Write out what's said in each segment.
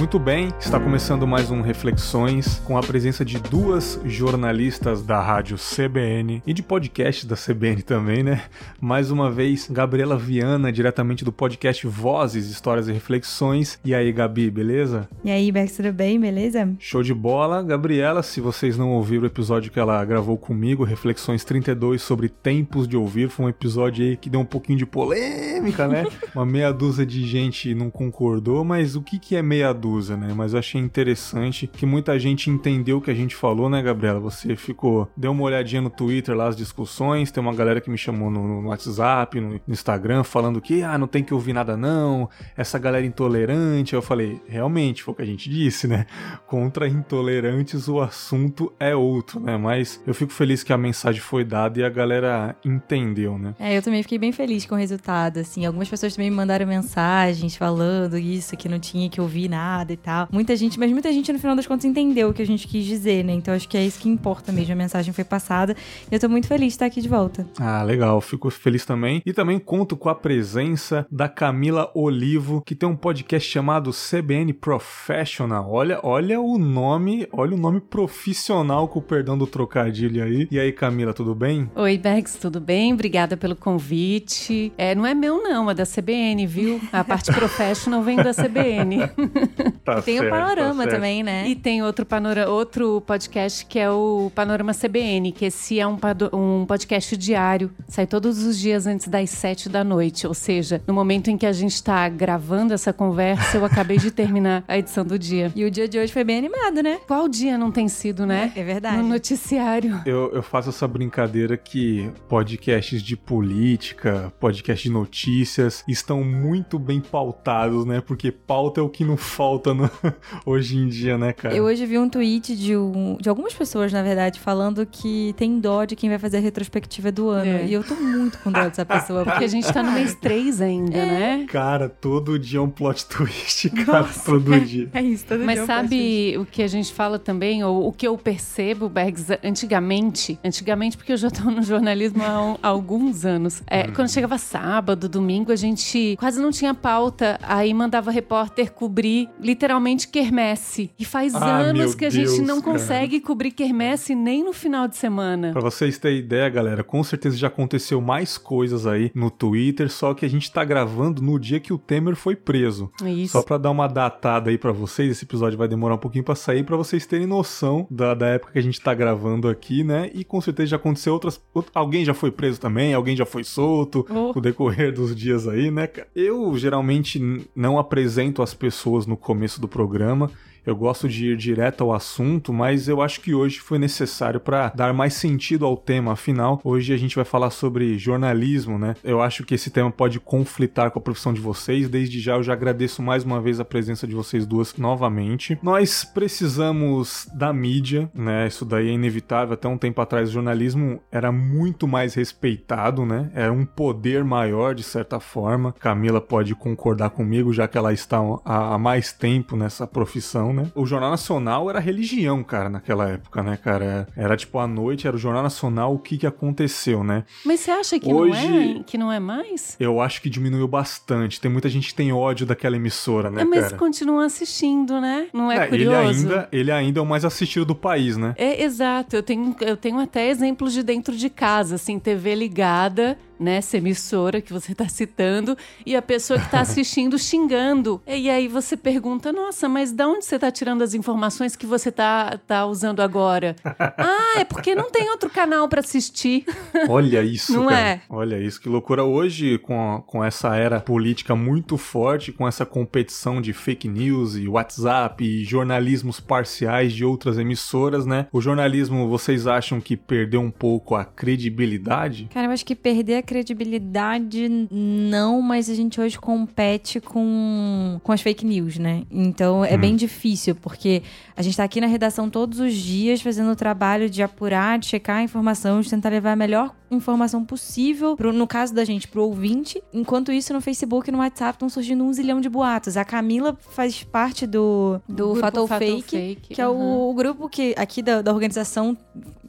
Muito bem, está começando mais um Reflexões com a presença de duas jornalistas da rádio CBN e de podcast da CBN também, né? Mais uma vez, Gabriela Viana, diretamente do podcast Vozes, Histórias e Reflexões. E aí, Gabi, beleza? E aí, Bex, tudo bem, beleza? Show de bola. Gabriela, se vocês não ouviram o episódio que ela gravou comigo, Reflexões 32 sobre tempos de ouvir, foi um episódio aí que deu um pouquinho de polêmica, né? Uma meia dúzia de gente não concordou, mas o que, que é meia dúzia? Usa, né? Mas eu achei interessante que muita gente entendeu o que a gente falou, né, Gabriela? Você ficou, deu uma olhadinha no Twitter lá as discussões, tem uma galera que me chamou no, no WhatsApp, no, no, Instagram, falando que ah, não tem que ouvir nada não, essa galera intolerante. Eu falei, realmente, foi o que a gente disse, né? Contra intolerantes o assunto é outro, né? Mas eu fico feliz que a mensagem foi dada e a galera entendeu, né? É, eu também fiquei bem feliz com o resultado, assim. Algumas pessoas também me mandaram mensagens falando isso, que não tinha que ouvir nada e tal. Muita gente, mas muita gente no final das contas entendeu o que a gente quis dizer, né? Então acho que é isso que importa mesmo. A mensagem foi passada e eu tô muito feliz de estar aqui de volta. Ah, legal. Fico feliz também. E também conto com a presença da Camila Olivo, que tem um podcast chamado CBN Professional. Olha, olha o nome, olha o nome profissional com o perdão do trocadilho aí. E aí, Camila, tudo bem? Oi, Bex, tudo bem? Obrigada pelo convite. É, não é meu não, é da CBN, viu? A parte professional vem da CBN. Tá tem certo, o Panorama tá também, né? E tem outro, panora, outro podcast que é o Panorama CBN, que esse é um, um podcast diário. Sai todos os dias antes das sete da noite. Ou seja, no momento em que a gente está gravando essa conversa, eu acabei de terminar a edição do dia. E o dia de hoje foi bem animado, né? Qual dia não tem sido, né? É, é verdade. No noticiário. Eu, eu faço essa brincadeira que podcasts de política, podcast de notícias estão muito bem pautados, né? Porque pauta é o que não falta no... hoje em dia, né, cara? Eu hoje vi um tweet de, um, de algumas pessoas, na verdade, falando que tem dó de quem vai fazer a retrospectiva do ano. É. E eu tô muito com dó dessa pessoa. Porque a gente tá no mês 3 ainda, é. né? Cara, todo dia é um plot twist, cara. Nossa, todo é, dia. É isso, todo Mas dia. Mas é um sabe o que a gente fala também, ou o que eu percebo, Bergs, antigamente, antigamente, porque eu já tô no jornalismo há, há alguns anos. É, hum. Quando chegava sábado, domingo, a gente quase não tinha pauta, aí mandava repórter cobrir literalmente quermesse. E faz ah, anos que a Deus, gente não cara. consegue cobrir quermesse nem no final de semana. Pra vocês terem ideia, galera, com certeza já aconteceu mais coisas aí no Twitter, só que a gente tá gravando no dia que o Temer foi preso. Isso. Só pra dar uma datada aí para vocês, esse episódio vai demorar um pouquinho pra sair, para vocês terem noção da, da época que a gente tá gravando aqui, né? E com certeza já aconteceu outras. Alguém já foi preso também, alguém já foi solto oh. no decorrer dos dias aí, né? Eu geralmente não apresento as pessoas no começo do programa eu gosto de ir direto ao assunto, mas eu acho que hoje foi necessário para dar mais sentido ao tema. Afinal, hoje a gente vai falar sobre jornalismo, né? Eu acho que esse tema pode conflitar com a profissão de vocês. Desde já eu já agradeço mais uma vez a presença de vocês duas novamente. Nós precisamos da mídia, né? Isso daí é inevitável. Até um tempo atrás o jornalismo era muito mais respeitado, né? Era um poder maior de certa forma. Camila pode concordar comigo, já que ela está há mais tempo nessa profissão né? O Jornal Nacional era religião, cara, naquela época, né, cara? Era tipo à noite, era o Jornal Nacional, o que que aconteceu, né? Mas você acha que Hoje, não é, que não é mais? Eu acho que diminuiu bastante. Tem muita gente que tem ódio daquela emissora, né, é, mas cara? continua assistindo, né? Não é, é curioso? Ele ainda, ele ainda é o mais assistido do país, né? É, exato. Eu tenho, eu tenho até exemplos de dentro de casa, assim, TV ligada, né, essa emissora que você está citando, e a pessoa que está assistindo xingando. E aí você pergunta, nossa, mas de onde você está tirando as informações que você está tá usando agora? ah, é porque não tem outro canal para assistir. Olha isso, Não cara. é? Olha isso, que loucura. Hoje, com, a, com essa era política muito forte, com essa competição de fake news e WhatsApp e jornalismos parciais de outras emissoras, né? O jornalismo, vocês acham que perdeu um pouco a credibilidade? Cara, eu acho que perder a credibilidade, não, mas a gente hoje compete com, com as fake news, né? Então é hum. bem difícil, porque a gente tá aqui na redação todos os dias fazendo o trabalho de apurar, de checar a informação, de tentar levar a melhor informação possível, pro, no caso da gente, pro ouvinte. Enquanto isso, no Facebook e no WhatsApp estão surgindo um zilhão de boatos. A Camila faz parte do, do Fatal Fake, Fake, que uhum. é o, o, grupo que aqui da, da organização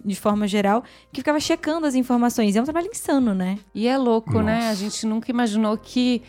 de forma geral, que ficava checando as informações. É um trabalho insano, né? E é louco, Nossa. né? A gente nunca imaginou que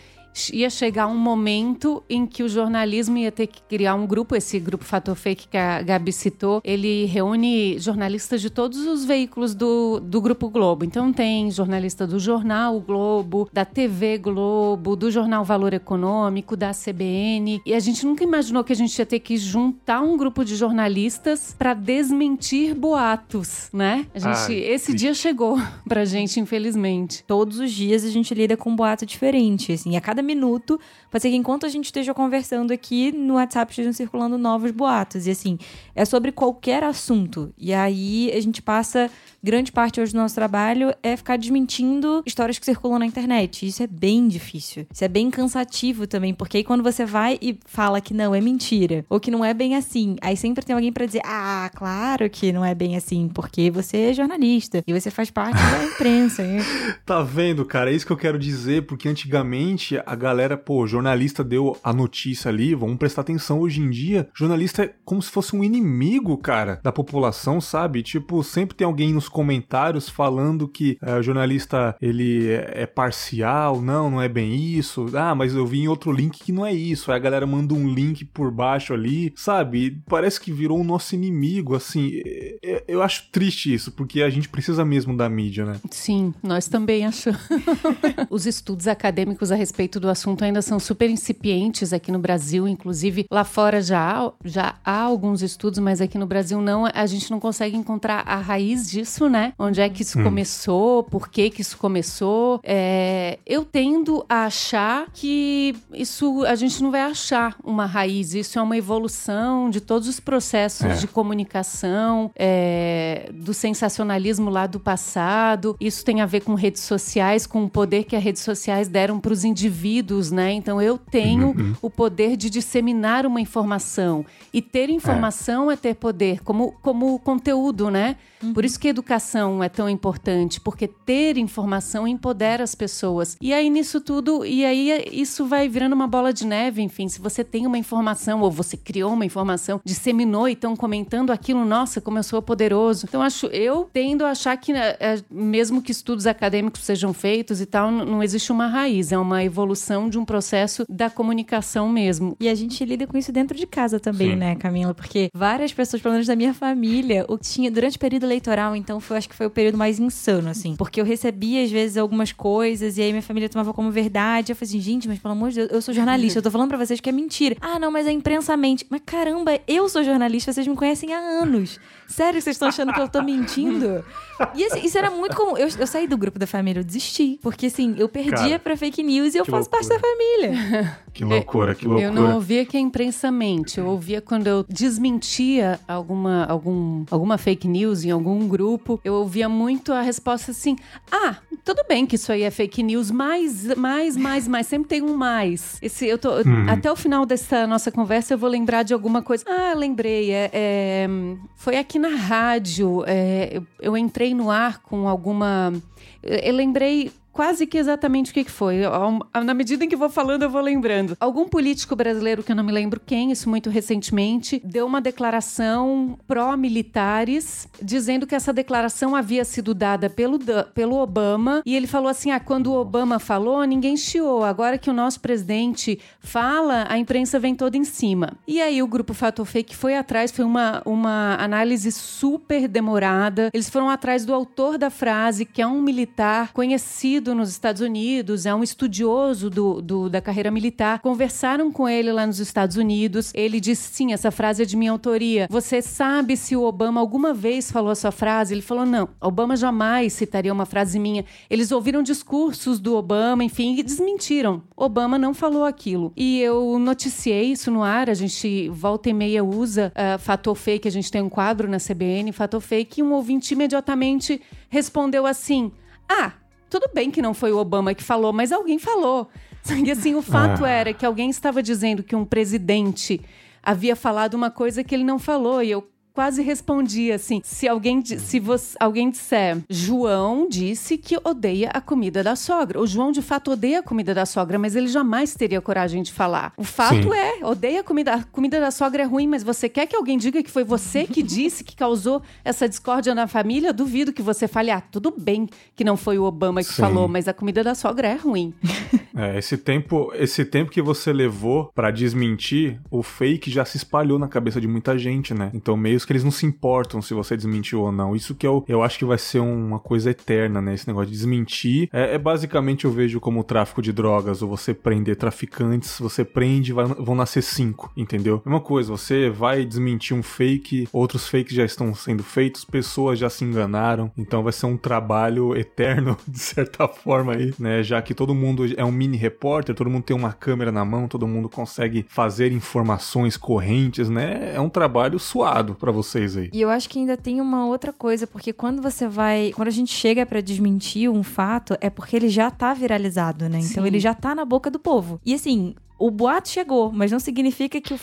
ia chegar um momento em que o jornalismo ia ter que criar um grupo, esse grupo Fator Fake que a Gabi citou, ele reúne jornalistas de todos os veículos do, do Grupo Globo. Então tem jornalista do jornal o Globo, da TV Globo, do jornal Valor Econômico, da CBN. E a gente nunca imaginou que a gente ia ter que juntar um grupo de jornalistas para desmentir boatos, né? A gente, Ai, esse sim. dia chegou pra gente, infelizmente. Todos os dias a gente lida com um boato diferente, assim, a cada cada minuto. Pode ser que enquanto a gente esteja conversando aqui, no WhatsApp estejam circulando novos boatos. E assim, é sobre qualquer assunto. E aí a gente passa grande parte hoje do nosso trabalho é ficar desmentindo histórias que circulam na internet. Isso é bem difícil. Isso é bem cansativo também, porque aí quando você vai e fala que não, é mentira, ou que não é bem assim, aí sempre tem alguém para dizer: ah, claro que não é bem assim, porque você é jornalista e você faz parte da imprensa. tá vendo, cara? É isso que eu quero dizer, porque antigamente a galera, pô, jornalista deu a notícia ali, vamos prestar atenção. Hoje em dia, jornalista é como se fosse um inimigo, cara, da população, sabe? Tipo, sempre tem alguém nos comentários falando que uh, o jornalista ele é, é parcial, não, não é bem isso. Ah, mas eu vi em outro link que não é isso. Aí a galera manda um link por baixo ali, sabe? Parece que virou o nosso inimigo, assim. Eu acho triste isso, porque a gente precisa mesmo da mídia, né? Sim, nós também achamos. Os estudos acadêmicos a respeito do assunto ainda são super incipientes aqui no Brasil, inclusive lá fora já há, já há alguns estudos, mas aqui no Brasil não. A gente não consegue encontrar a raiz disso isso, né? Onde é que isso hum. começou, por que que isso começou. É, eu tendo a achar que isso a gente não vai achar uma raiz, isso é uma evolução de todos os processos é. de comunicação, é, do sensacionalismo lá do passado. Isso tem a ver com redes sociais, com o poder que as redes sociais deram para os indivíduos, né? Então eu tenho uhum. o poder de disseminar uma informação. E ter informação é, é ter poder, como, como conteúdo, né? Uhum. Por isso que educação é tão importante, porque ter informação empodera as pessoas. E aí nisso tudo, e aí isso vai virando uma bola de neve, enfim, se você tem uma informação ou você criou uma informação, disseminou e estão comentando aquilo, nossa, como eu sou poderoso. Então acho, eu tendo a achar que é, mesmo que estudos acadêmicos sejam feitos e tal, não existe uma raiz, é uma evolução de um processo da comunicação mesmo. E a gente lida com isso dentro de casa também, Sim. né, Camila? Porque várias pessoas, pelo menos da minha família, o que tinha durante o período eleitoral, então foi, acho que foi o período mais insano, assim. Porque eu recebia, às vezes, algumas coisas e aí minha família tomava como verdade. Eu falei assim, gente, mas pelo amor de Deus, eu sou jornalista, eu tô falando pra vocês que é mentira. Ah, não, mas a imprensa mente. Mas caramba, eu sou jornalista, vocês me conhecem há anos. Sério, vocês estão achando que eu tô mentindo? E assim, isso era muito comum. Eu, eu saí do grupo da família, eu desisti. Porque assim, eu perdia Cara, pra fake news e eu faço loucura. parte da família. Que loucura, que loucura. Eu não ouvia que a imprensa mente. Eu ouvia quando eu desmentia alguma, algum, alguma fake news em algum grupo. Eu ouvia muito a resposta assim: ah, tudo bem que isso aí é fake news, mas, mais, mais, mais. Sempre tem um mais. Esse, eu tô, hum. Até o final dessa nossa conversa eu vou lembrar de alguma coisa. Ah, lembrei. É, é foi aqui na rádio. É, eu, eu entrei no ar com alguma. Eu lembrei quase que exatamente o que foi. Na medida em que vou falando, eu vou lembrando. Algum político brasileiro, que eu não me lembro quem, isso muito recentemente, deu uma declaração pró-militares, dizendo que essa declaração havia sido dada pelo, pelo Obama, e ele falou assim: ah, quando o Obama falou, ninguém chiou. Agora que o nosso presidente fala, a imprensa vem toda em cima. E aí o grupo Fato Fake foi atrás, foi uma, uma análise super demorada. Eles foram atrás do autor da frase, que é um militar conhecido nascido nos Estados Unidos, é um estudioso do, do, da carreira militar. Conversaram com ele lá nos Estados Unidos. Ele disse: sim, essa frase é de minha autoria. Você sabe se o Obama alguma vez falou essa frase? Ele falou: não, Obama jamais citaria uma frase minha. Eles ouviram discursos do Obama, enfim, e desmentiram. Obama não falou aquilo. E eu noticiei isso no ar. A gente volta e meia usa uh, fator fake. A gente tem um quadro na CBN, fator fake, e um ouvinte imediatamente respondeu assim: ah, tudo bem que não foi o Obama que falou, mas alguém falou. E assim, o fato ah. era que alguém estava dizendo que um presidente havia falado uma coisa que ele não falou. E eu quase respondi assim: se alguém, se você, alguém disser, João disse que odeia a comida da sogra. O João de fato odeia a comida da sogra, mas ele jamais teria coragem de falar. O fato Sim. é, odeia a comida, a comida da sogra é ruim, mas você quer que alguém diga que foi você que disse que causou essa discórdia na família? Duvido que você fale, ah, tudo bem que não foi o Obama que Sim. falou, mas a comida da sogra é ruim. É, esse tempo, esse tempo que você levou para desmentir, o fake já se espalhou na cabeça de muita gente, né? Então meio que eles não se importam se você desmentiu ou não. Isso que eu, eu acho que vai ser uma coisa eterna, né? Esse negócio de desmentir. É, é basicamente eu vejo como o tráfico de drogas, ou você prender traficantes, você prende, vai, vão nascer cinco, entendeu? Mesma coisa, você vai desmentir um fake, outros fakes já estão sendo feitos, pessoas já se enganaram, então vai ser um trabalho eterno, de certa forma aí, né? Já que todo mundo é um mini repórter, todo mundo tem uma câmera na mão, todo mundo consegue fazer informações correntes, né? É um trabalho suado para vocês aí. E eu acho que ainda tem uma outra coisa, porque quando você vai. Quando a gente chega para desmentir um fato, é porque ele já tá viralizado, né? Então Sim. ele já tá na boca do povo. E assim, o boato chegou, mas não significa que o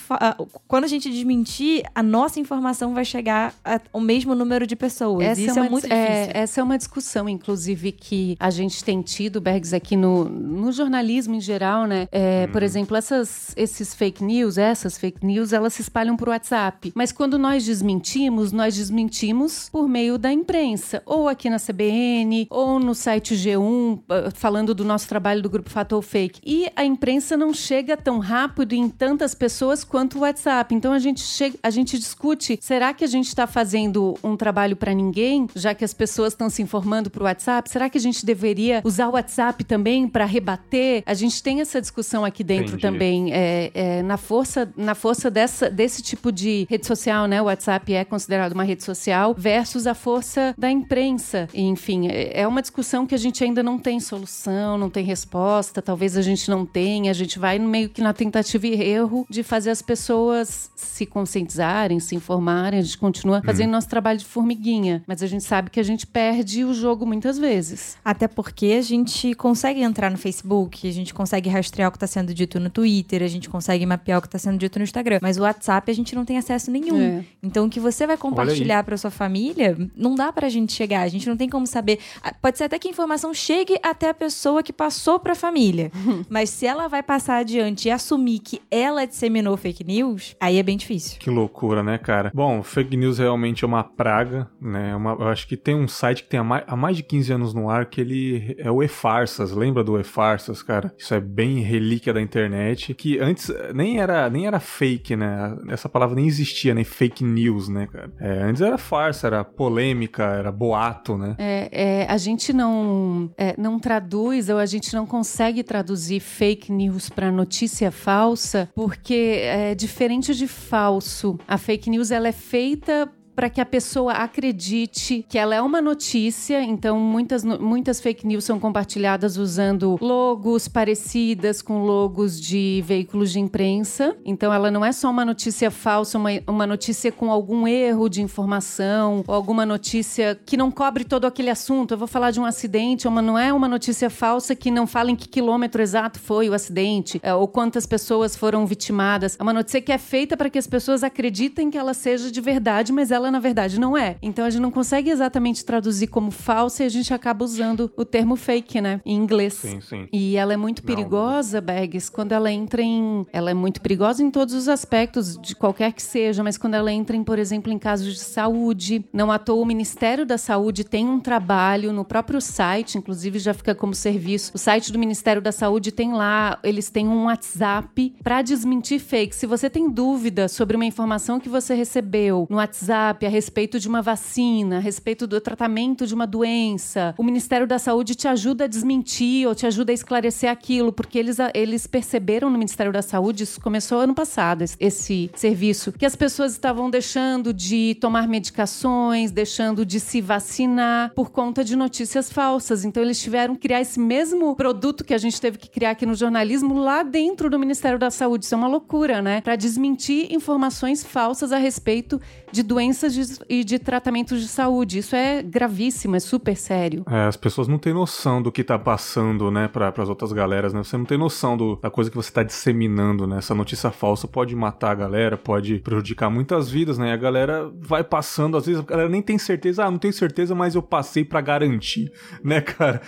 quando a gente desmentir, a nossa informação vai chegar ao mesmo número de pessoas. Essa Isso é, é muito difícil. É, essa é uma discussão, inclusive, que a gente tem tido, Bergs, aqui no, no jornalismo em geral, né? É, hum. Por exemplo, essas, esses fake news, essas fake news, elas se espalham por WhatsApp. Mas quando nós desmentimos, nós desmentimos por meio da imprensa, ou aqui na CBN, ou no site G1, falando do nosso trabalho do grupo Fator Fake. E a imprensa não chega chega tão rápido em tantas pessoas quanto o WhatsApp. Então a gente chega, a gente discute, será que a gente está fazendo um trabalho para ninguém, já que as pessoas estão se informando por WhatsApp? Será que a gente deveria usar o WhatsApp também para rebater? A gente tem essa discussão aqui dentro Entendi. também, é, é, na força, na força dessa, desse tipo de rede social, né? O WhatsApp é considerado uma rede social versus a força da imprensa. enfim, é, é uma discussão que a gente ainda não tem solução, não tem resposta. Talvez a gente não tenha. A gente vai no meio meio que na tentativa e erro de fazer as pessoas se conscientizarem, se informarem. A gente continua fazendo uhum. nosso trabalho de formiguinha, mas a gente sabe que a gente perde o jogo muitas vezes. Até porque a gente consegue entrar no Facebook, a gente consegue rastrear o que está sendo dito no Twitter, a gente consegue mapear o que está sendo dito no Instagram, mas o WhatsApp a gente não tem acesso nenhum. É. Então o que você vai compartilhar para sua família, não dá para a gente chegar, a gente não tem como saber. Ah, pode ser até que a informação chegue até a pessoa que passou para a família, mas se ela vai passar adiante e assumir que ela disseminou fake news, aí é bem difícil. Que loucura, né, cara? Bom, fake news realmente é uma praga, né? É uma, eu acho que tem um site que tem há mais, há mais de 15 anos no ar que ele é o E-Farsas. Lembra do E-Farsas, cara? Isso é bem relíquia da internet, que antes nem era, nem era fake, né? Essa palavra nem existia, né? Fake news, né, cara? É, antes era farsa, era polêmica, era boato, né? É, é a gente não, é, não traduz ou a gente não consegue traduzir fake news para notícia notícia falsa, porque é diferente de falso. A fake news ela é feita para que a pessoa acredite que ela é uma notícia. Então, muitas, muitas fake news são compartilhadas usando logos parecidas com logos de veículos de imprensa. Então, ela não é só uma notícia falsa, uma, uma notícia com algum erro de informação, ou alguma notícia que não cobre todo aquele assunto. Eu vou falar de um acidente, uma, não é uma notícia falsa que não fala em que quilômetro exato foi o acidente, é, ou quantas pessoas foram vitimadas. É uma notícia que é feita para que as pessoas acreditem que ela seja de verdade, mas ela na verdade não é. Então a gente não consegue exatamente traduzir como falsa e a gente acaba usando o termo fake, né, em inglês. Sim, sim. E ela é muito perigosa, Bags, quando ela entra em, ela é muito perigosa em todos os aspectos de qualquer que seja, mas quando ela entra em, por exemplo, em casos de saúde, não à toa o Ministério da Saúde tem um trabalho no próprio site, inclusive já fica como serviço. O site do Ministério da Saúde tem lá, eles têm um WhatsApp para desmentir fake. Se você tem dúvida sobre uma informação que você recebeu no WhatsApp a respeito de uma vacina, a respeito do tratamento de uma doença, o Ministério da Saúde te ajuda a desmentir ou te ajuda a esclarecer aquilo, porque eles, eles perceberam no Ministério da Saúde, isso começou ano passado, esse serviço, que as pessoas estavam deixando de tomar medicações, deixando de se vacinar por conta de notícias falsas. Então eles tiveram que criar esse mesmo produto que a gente teve que criar aqui no jornalismo lá dentro do Ministério da Saúde. Isso é uma loucura, né? Para desmentir informações falsas a respeito de doenças doenças de, e de tratamentos de saúde. Isso é gravíssimo, é super sério. É, as pessoas não têm noção do que tá passando, né, para as outras galeras, né? Você não tem noção do, da coisa que você tá disseminando, né? Essa notícia falsa pode matar a galera, pode prejudicar muitas vidas, né? E a galera vai passando, às vezes a galera nem tem certeza, ah, não tenho certeza, mas eu passei para garantir, né, cara?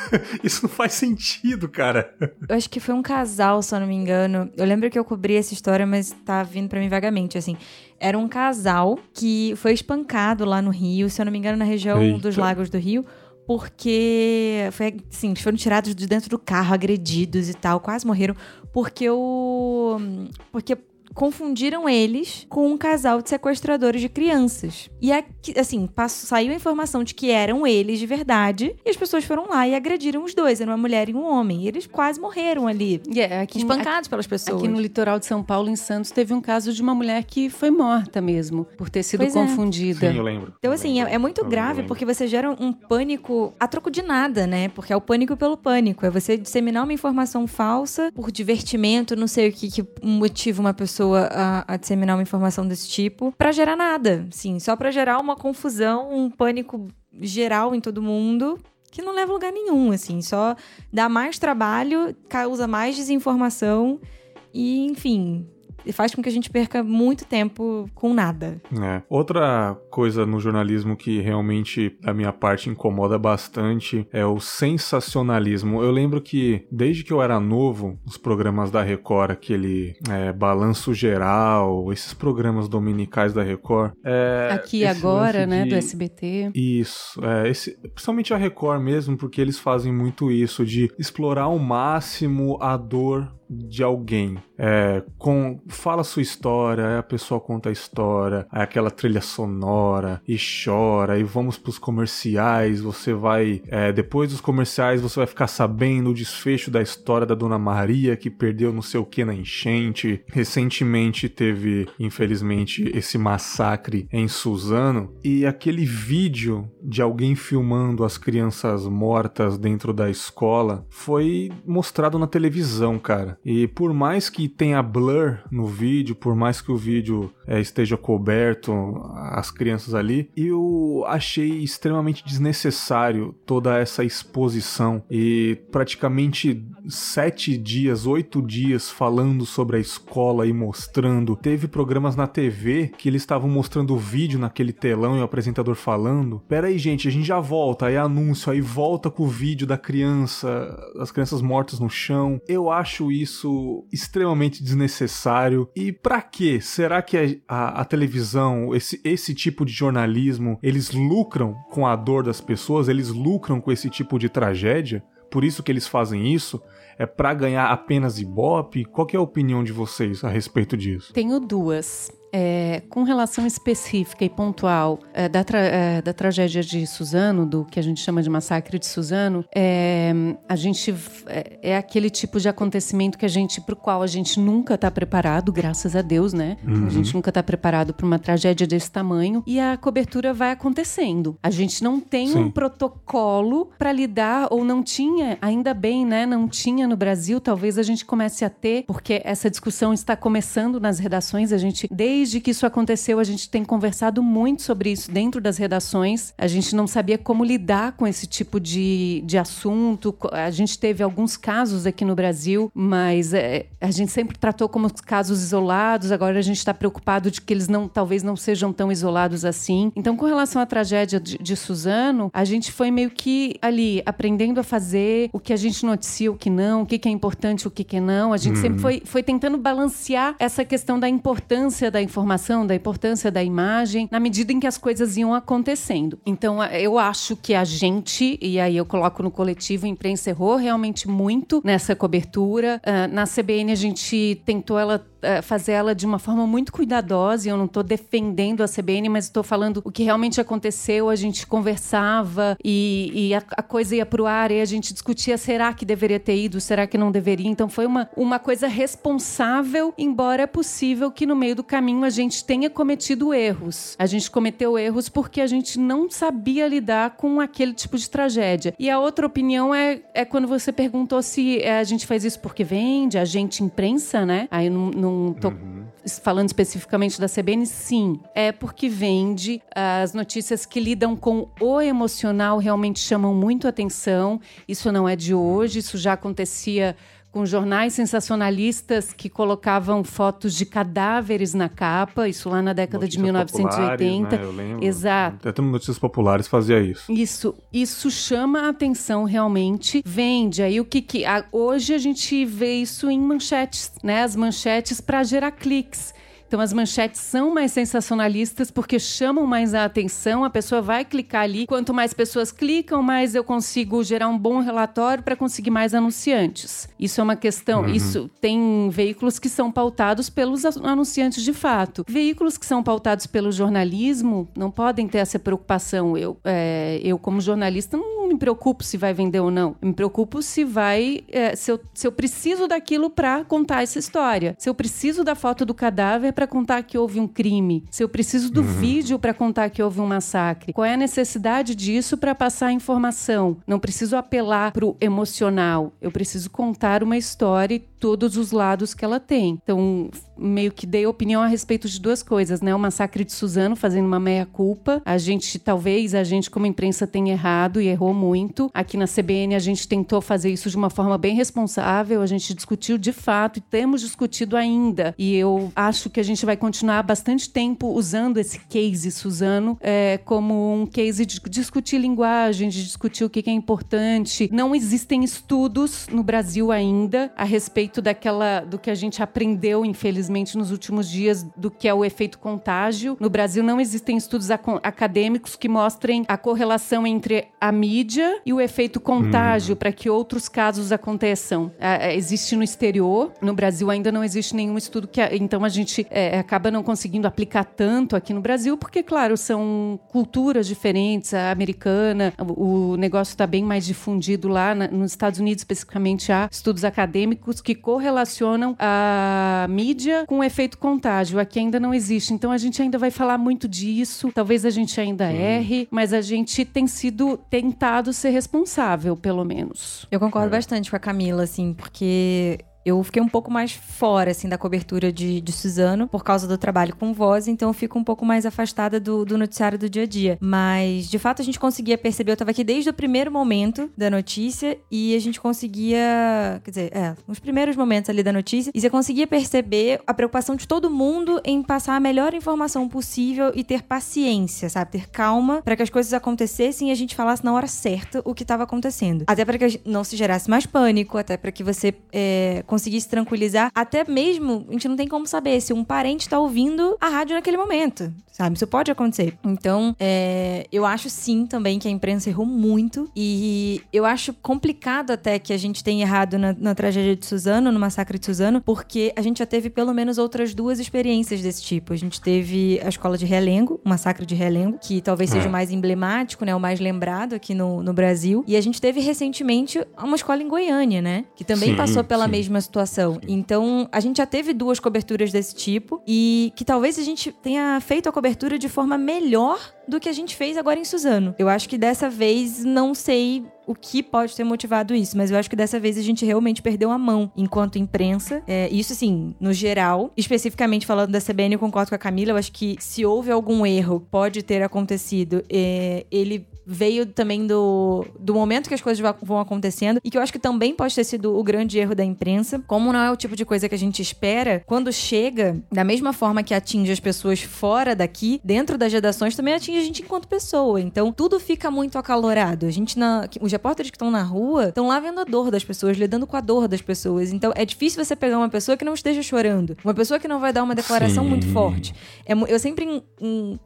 Isso não faz sentido, cara. Eu acho que foi um casal, se eu não me engano. Eu lembro que eu cobri essa história, mas tá vindo para mim vagamente, assim. Era um casal que foi espancado lá no Rio, se eu não me engano, na região Eita. dos Lagos do Rio porque foi assim, eles foram tirados de dentro do carro, agredidos e tal, quase morreram, porque o porque confundiram eles com um casal de sequestradores de crianças. E aqui, assim, passou, saiu a informação de que eram eles de verdade, e as pessoas foram lá e agrediram os dois, era uma mulher e um homem. E eles quase morreram ali, yeah, aqui, espancados aqui, pelas pessoas. Aqui no litoral de São Paulo, em Santos, teve um caso de uma mulher que foi morta mesmo, por ter sido pois é. confundida. É. Sim, eu lembro. Então, assim, é, é, muito eu grave, porque você gera um pânico a troco de nada, né? Porque é o pânico pelo pânico. É você disseminar uma informação falsa por divertimento, não sei o que, que motiva uma pessoa pessoa a, a disseminar uma informação desse tipo para gerar nada, sim, só para gerar uma confusão, um pânico geral em todo mundo que não leva a lugar nenhum, assim, só dá mais trabalho, causa mais desinformação e, enfim, faz com que a gente perca muito tempo com nada. É. Outra coisa no jornalismo que realmente, da minha parte, incomoda bastante é o sensacionalismo. Eu lembro que, desde que eu era novo, os programas da Record, aquele é, balanço geral, esses programas dominicais da Record. É, Aqui agora, né, de... do SBT. Isso. É, esse, principalmente a Record mesmo, porque eles fazem muito isso, de explorar ao máximo a dor de alguém. É, com fala sua história, a pessoa conta a história, aquela trilha sonora e chora, e vamos pros comerciais, você vai é, depois dos comerciais você vai ficar sabendo o desfecho da história da Dona Maria que perdeu não sei o que na enchente. Recentemente teve, infelizmente, esse massacre em Suzano e aquele vídeo de alguém filmando as crianças mortas dentro da escola foi mostrado na televisão, cara. E por mais que tenha blur no vídeo, por mais que o vídeo é, esteja coberto, as crianças ali, eu achei extremamente desnecessário toda essa exposição e praticamente sete dias, oito dias falando sobre a escola e mostrando. Teve programas na TV que eles estavam mostrando o vídeo naquele telão e o apresentador falando. Pera aí, gente, a gente já volta. Aí anúncio, aí volta com o vídeo da criança, as crianças mortas no chão. Eu acho isso extremamente desnecessário. E para quê? Será que a, a, a, televisão, esse, esse tipo de jornalismo, eles lucram com a dor das pessoas? Eles lucram com esse tipo de tragédia? Por isso que eles fazem isso? É para ganhar apenas ibope? Qual é a opinião de vocês a respeito disso? Tenho duas. É, com relação específica e pontual é, da, tra é, da, tragédia de Suzano, do que a gente chama de massacre de Suzano, é, a gente é, é, aquele tipo de acontecimento que a gente, para o qual a gente nunca está preparado, graças a Deus, né? Uhum. A gente nunca está preparado para uma tragédia desse tamanho e a cobertura vai acontecendo. A gente não tem Sim. um protocolo para lidar ou não tinha, ainda bem, né? Não tinha no Brasil. Talvez a gente comece a ter, porque essa discussão está começando nas redações. A gente desde desde que isso aconteceu, a gente tem conversado muito sobre isso dentro das redações. A gente não sabia como lidar com esse tipo de, de assunto. A gente teve alguns casos aqui no Brasil, mas é, a gente sempre tratou como casos isolados. Agora a gente está preocupado de que eles não, talvez não sejam tão isolados assim. Então, com relação à tragédia de, de Suzano, a gente foi meio que ali aprendendo a fazer o que a gente noticia, o que não, o que, que é importante, o que, que não. A gente uhum. sempre foi, foi tentando balancear essa questão da importância da informação, da importância da imagem, na medida em que as coisas iam acontecendo. Então, eu acho que a gente, e aí eu coloco no coletivo, a imprensa errou realmente muito nessa cobertura. Uh, na CBN, a gente tentou ela é, fazer ela de uma forma muito cuidadosa. E eu não estou defendendo a CBN, mas estou falando o que realmente aconteceu. A gente conversava e, e a, a, coisa ia para o ar e a gente discutia: será que deveria ter ido? Será que não deveria? Então foi uma, uma coisa responsável, embora é possível que no meio do caminho a gente tenha cometido erros. A gente cometeu erros porque a gente não sabia lidar com aquele tipo de tragédia. E a outra opinião é, é quando você perguntou se é, a gente faz isso porque vende, a gente imprensa, né? Aí não não tô uhum falando especificamente da CBN, sim, é porque vende. As notícias que lidam com o emocional realmente chamam muito atenção. Isso não é de hoje, isso já acontecia com jornais sensacionalistas que colocavam fotos de cadáveres na capa, isso lá na década Notícias de 1980. Né? Eu lembro. Exato. Até Notícias Populares fazia isso. Isso, isso chama a atenção realmente, vende. Aí o que que a, hoje a gente vê isso em manchetes, né? As manchetes para gerar cliques. Então as manchetes são mais sensacionalistas porque chamam mais a atenção, a pessoa vai clicar ali. Quanto mais pessoas clicam, mais eu consigo gerar um bom relatório para conseguir mais anunciantes. Isso é uma questão. Uhum. Isso tem veículos que são pautados pelos anunciantes de fato. Veículos que são pautados pelo jornalismo não podem ter essa preocupação. Eu, é, eu como jornalista, não me preocupo se vai vender ou não. Me preocupo se vai, é, se, eu, se eu preciso daquilo para contar essa história. Se eu preciso da foto do cadáver para contar que houve um crime? Se eu preciso do uhum. vídeo para contar que houve um massacre? Qual é a necessidade disso para passar a informação? Não preciso apelar para o emocional. Eu preciso contar uma história e todos os lados que ela tem. Então, meio que dei opinião a respeito de duas coisas, né? O massacre de Suzano fazendo uma meia-culpa. A gente, talvez, a gente como imprensa tenha errado e errou muito. Aqui na CBN a gente tentou fazer isso de uma forma bem responsável. A gente discutiu de fato e temos discutido ainda. E eu acho que a gente vai continuar bastante tempo usando esse case Suzano é, como um case de discutir linguagem, de discutir o que é importante. Não existem estudos no Brasil ainda a respeito daquela do que a gente aprendeu, infelizmente, nos últimos dias do que é o efeito contágio. No Brasil não existem estudos acadêmicos que mostrem a correlação entre a mídia e o efeito contágio hum. para que outros casos aconteçam. É, existe no exterior, no Brasil ainda não existe nenhum estudo que então a gente é, acaba não conseguindo aplicar tanto aqui no Brasil, porque, claro, são culturas diferentes. A americana, o negócio está bem mais difundido lá. Na, nos Estados Unidos, especificamente, há estudos acadêmicos que correlacionam a mídia com o efeito contágio. Aqui ainda não existe. Então, a gente ainda vai falar muito disso. Talvez a gente ainda erre, mas a gente tem sido tentado ser responsável, pelo menos. Eu concordo é. bastante com a Camila, assim, porque eu fiquei um pouco mais fora, assim, da cobertura de, de Suzano, por causa do trabalho com voz, então eu fico um pouco mais afastada do, do noticiário do dia a dia. Mas, de fato, a gente conseguia perceber, eu tava aqui desde o primeiro momento da notícia, e a gente conseguia, quer dizer, é, os primeiros momentos ali da notícia, e você conseguia perceber a preocupação de todo mundo em passar a melhor informação possível e ter paciência, sabe? Ter calma para que as coisas acontecessem e a gente falasse na hora certa o que estava acontecendo. Até para que não se gerasse mais pânico, até para que você é, conseguisse tranquilizar. Até mesmo, a gente não tem como saber se um parente está ouvindo a rádio naquele momento, sabe? Isso pode acontecer. Então, é, eu acho sim também que a imprensa errou muito e eu acho complicado até que a gente tenha errado na, na tragédia de Suzano, no massacre de Suzano, porque a gente já teve pelo menos outras duas experiências desse tipo. A gente teve a escola de Realengo, o massacre de Realengo, que talvez seja o é. mais emblemático, né? O mais lembrado aqui no, no Brasil. E a gente teve recentemente uma escola em Goiânia, né? Que também sim, passou pela sim. mesma situação. Então, a gente já teve duas coberturas desse tipo e que talvez a gente tenha feito a cobertura de forma melhor do que a gente fez agora em Suzano. Eu acho que dessa vez não sei o que pode ter motivado isso, mas eu acho que dessa vez a gente realmente perdeu a mão enquanto imprensa. É, isso, assim, no geral. Especificamente falando da CBN, eu concordo com a Camila. Eu acho que se houve algum erro, pode ter acontecido. É, ele veio também do, do momento que as coisas vão acontecendo e que eu acho que também pode ter sido o grande erro da imprensa. Como não é o tipo de coisa que a gente espera, quando chega, da mesma forma que atinge as pessoas fora daqui, dentro das redações também atinge a gente enquanto pessoa. Então tudo fica muito acalorado. A gente, na, os repórteres que estão na rua, estão lá vendo a dor das pessoas, lidando com a dor das pessoas. Então é difícil você pegar uma pessoa que não esteja chorando, uma pessoa que não vai dar uma declaração Sim. muito forte. É, eu sempre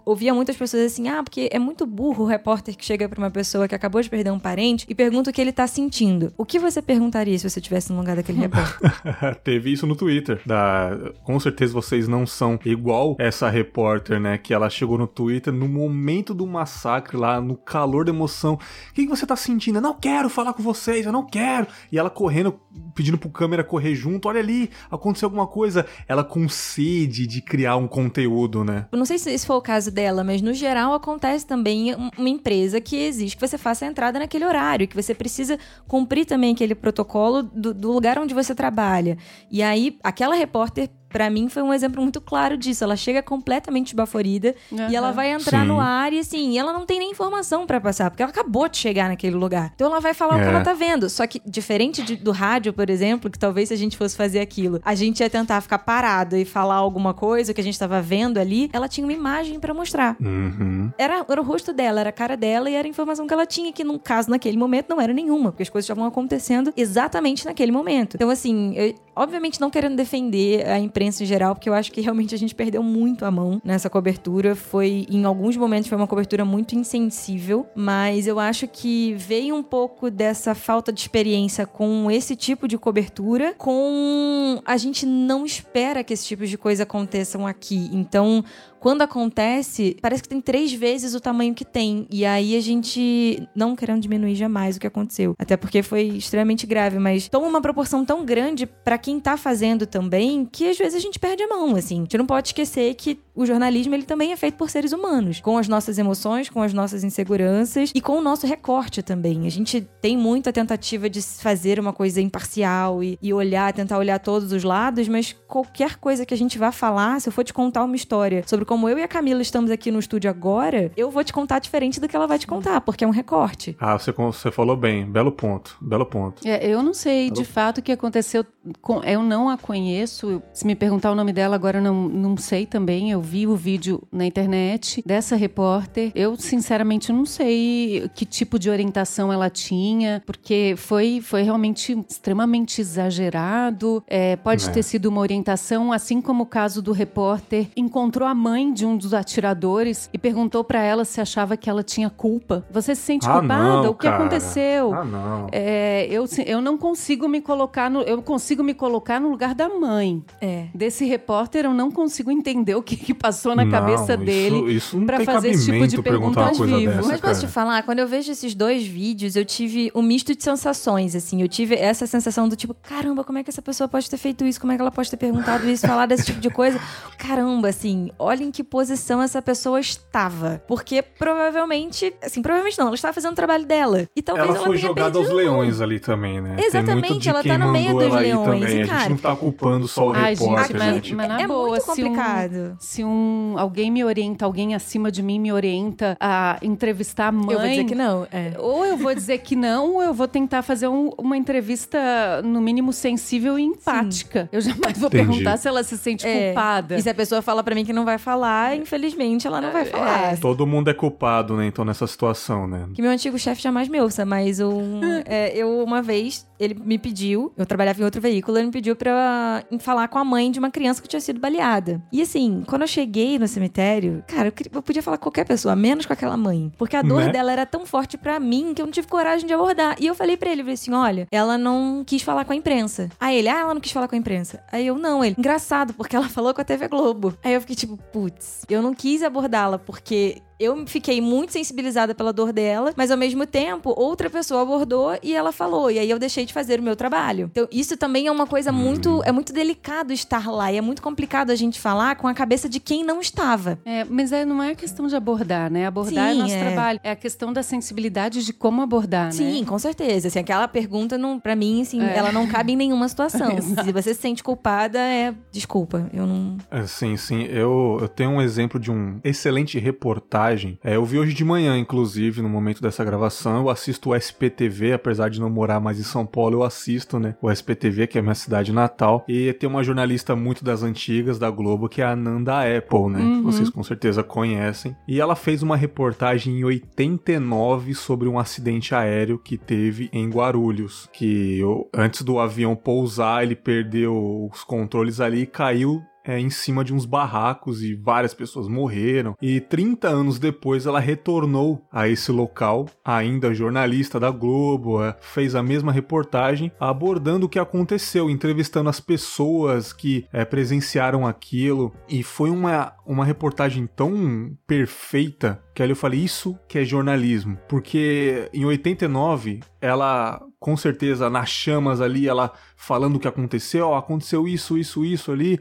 ouvia muitas pessoas assim, ah, porque é muito burro o repórter que chega para uma pessoa que acabou de perder um parente e pergunta o que ele tá sentindo. O que você perguntaria se você estivesse no lugar daquele repórter? Teve isso no Twitter. Da... Com certeza vocês não são igual essa repórter, né? Que ela chegou no Twitter no momento do massacre lá, no calor da emoção. O que, você tá sentindo? Eu não quero falar com vocês, eu não quero. E ela correndo, pedindo pro câmera correr junto. Olha ali, aconteceu alguma coisa. Ela com sede de criar um conteúdo, né? Eu não sei se esse foi o caso dela, mas no geral acontece também uma empresa que exige que você faça a entrada naquele horário, que você precisa cumprir também aquele protocolo do, do lugar onde você trabalha. E aí, aquela repórter para mim foi um exemplo muito claro disso. Ela chega completamente esbaforida uhum. e ela vai entrar Sim. no ar e assim, ela não tem nem informação para passar, porque ela acabou de chegar naquele lugar. Então ela vai falar é. o que é. ela tá vendo. Só que diferente de, do rádio, por exemplo, que talvez se a gente fosse fazer aquilo, a gente ia tentar ficar parado e falar alguma coisa que a gente tava vendo ali, ela tinha uma imagem para mostrar. Uhum. Era, era o rosto dela, era a cara dela e era a informação que ela tinha, que no caso, naquele momento, não era nenhuma, porque as coisas estavam acontecendo exatamente naquele momento. Então, assim, eu, obviamente não querendo defender a imprensa em geral, porque eu acho que realmente a gente perdeu muito a mão nessa cobertura. Foi, em alguns momentos, foi uma cobertura muito insensível, mas eu acho que veio um pouco dessa falta de experiência com esse tipo de cobertura, com a gente não espera que esse tipo de coisa aconteçam aqui. Então, quando acontece, parece que tem três vezes o tamanho que tem. E aí a gente, não querendo diminuir jamais o que aconteceu. Até porque foi extremamente grave, mas toma uma proporção tão grande para quem tá fazendo também, que às vezes a gente perde a mão, assim. A gente não pode esquecer que o jornalismo ele também é feito por seres humanos, com as nossas emoções, com as nossas inseguranças e com o nosso recorte também. A gente tem muita tentativa de fazer uma coisa imparcial e, e olhar, tentar olhar todos os lados, mas qualquer coisa que a gente vá falar, se eu for te contar uma história sobre como eu e a Camila estamos aqui no estúdio agora, eu vou te contar diferente do que ela vai te contar, porque é um recorte. Ah, você, você falou bem, belo ponto, belo ponto. É, eu não sei belo... de fato o que aconteceu, com, eu não a conheço, se me perguntar o nome dela agora não, não sei também, eu vi o vídeo na internet dessa repórter. Eu, sinceramente, não sei que tipo de orientação ela tinha, porque foi, foi realmente extremamente exagerado. É, pode é. ter sido uma orientação, assim como o caso do repórter encontrou a mãe de um dos atiradores e perguntou para ela se achava que ela tinha culpa. Você se sente ah, culpada? Não, o que cara. aconteceu? Ah, não. É, eu, eu não consigo me colocar no, eu consigo me colocar no lugar da mãe. É. Desse repórter, eu não consigo entender o que, que passou passou na não, cabeça dele para fazer esse tipo de pergunta ao vivo. Dessa, Mas posso te falar, quando eu vejo esses dois vídeos, eu tive um misto de sensações, assim. Eu tive essa sensação do tipo, caramba, como é que essa pessoa pode ter feito isso? Como é que ela pode ter perguntado isso, falar desse tipo de coisa? Caramba, assim, olha em que posição essa pessoa estava. Porque provavelmente, assim, provavelmente não, ela estava fazendo o trabalho dela. E talvez ela, ela foi jogada aos leões ali também, né? Exatamente, ela tá no meio dos leões. E, cara, a gente não tá culpando só o Ai, repórter, gente. gente. Mas, mas na é boa, muito complicado. Se um, se um alguém me orienta, alguém acima de mim me orienta a entrevistar a mãe. Eu vou dizer que não. É. Ou eu vou dizer que não, ou eu vou tentar fazer um, uma entrevista, no mínimo, sensível e empática. Sim. Eu jamais vou Entendi. perguntar se ela se sente é. culpada. E se a pessoa fala para mim que não vai falar, infelizmente ela não vai é. falar. Todo mundo é culpado, né? Então, nessa situação, né? Que meu antigo chefe jamais me ouça, mas um, é, eu uma vez, ele me pediu, eu trabalhava em outro veículo, ele me pediu pra falar com a mãe de uma criança que tinha sido baleada. E assim, quando eu cheguei no cemitério, cara, eu, queria, eu podia falar com qualquer pessoa, menos com aquela mãe. Porque a dor né? dela era tão forte para mim que eu não tive coragem de abordar. E eu falei para ele, eu falei assim: olha, ela não quis falar com a imprensa. Aí ele, ah, ela não quis falar com a imprensa. Aí eu, não, ele, engraçado, porque ela falou com a TV Globo. Aí eu fiquei tipo, putz, eu não quis abordá-la porque eu fiquei muito sensibilizada pela dor dela, mas ao mesmo tempo, outra pessoa abordou e ela falou. E aí eu deixei de fazer o meu trabalho. Então, isso também é uma coisa hum. muito. É muito delicado estar lá. E é muito complicado a gente falar com a cabeça de quem não estava. É, mas é, não é a questão de abordar, né? Abordar é Sim, é nosso é. trabalho. É a questão da sensibilidade de como abordar, Sim, né? Sim, com certeza. Assim, aquela pergunta, não, pra mim, assim, é. ela não cabe em nenhuma situação. se você se sente culpada, é. Desculpa, eu não. É, sim, sim. Eu, eu tenho um exemplo de um excelente reportagem é, eu vi hoje de manhã, inclusive, no momento dessa gravação. Eu assisto o SPTV, apesar de não morar mais em São Paulo, eu assisto, né? O SPTV, que é a minha cidade natal. E tem uma jornalista muito das antigas da Globo, que é a Nanda Apple, né? Uhum. Vocês com certeza conhecem. E ela fez uma reportagem em 89 sobre um acidente aéreo que teve em Guarulhos. Que antes do avião pousar, ele perdeu os controles ali e caiu é, em cima de uns barracos e várias pessoas morreram. E 30 anos depois ela retornou a esse local, ainda jornalista da Globo, é, fez a mesma reportagem abordando o que aconteceu, entrevistando as pessoas que é, presenciaram aquilo. E foi uma, uma reportagem tão perfeita que aí eu falei: Isso que é jornalismo. Porque em 89 ela com certeza nas chamas ali, ela falando o que aconteceu, aconteceu isso, isso, isso ali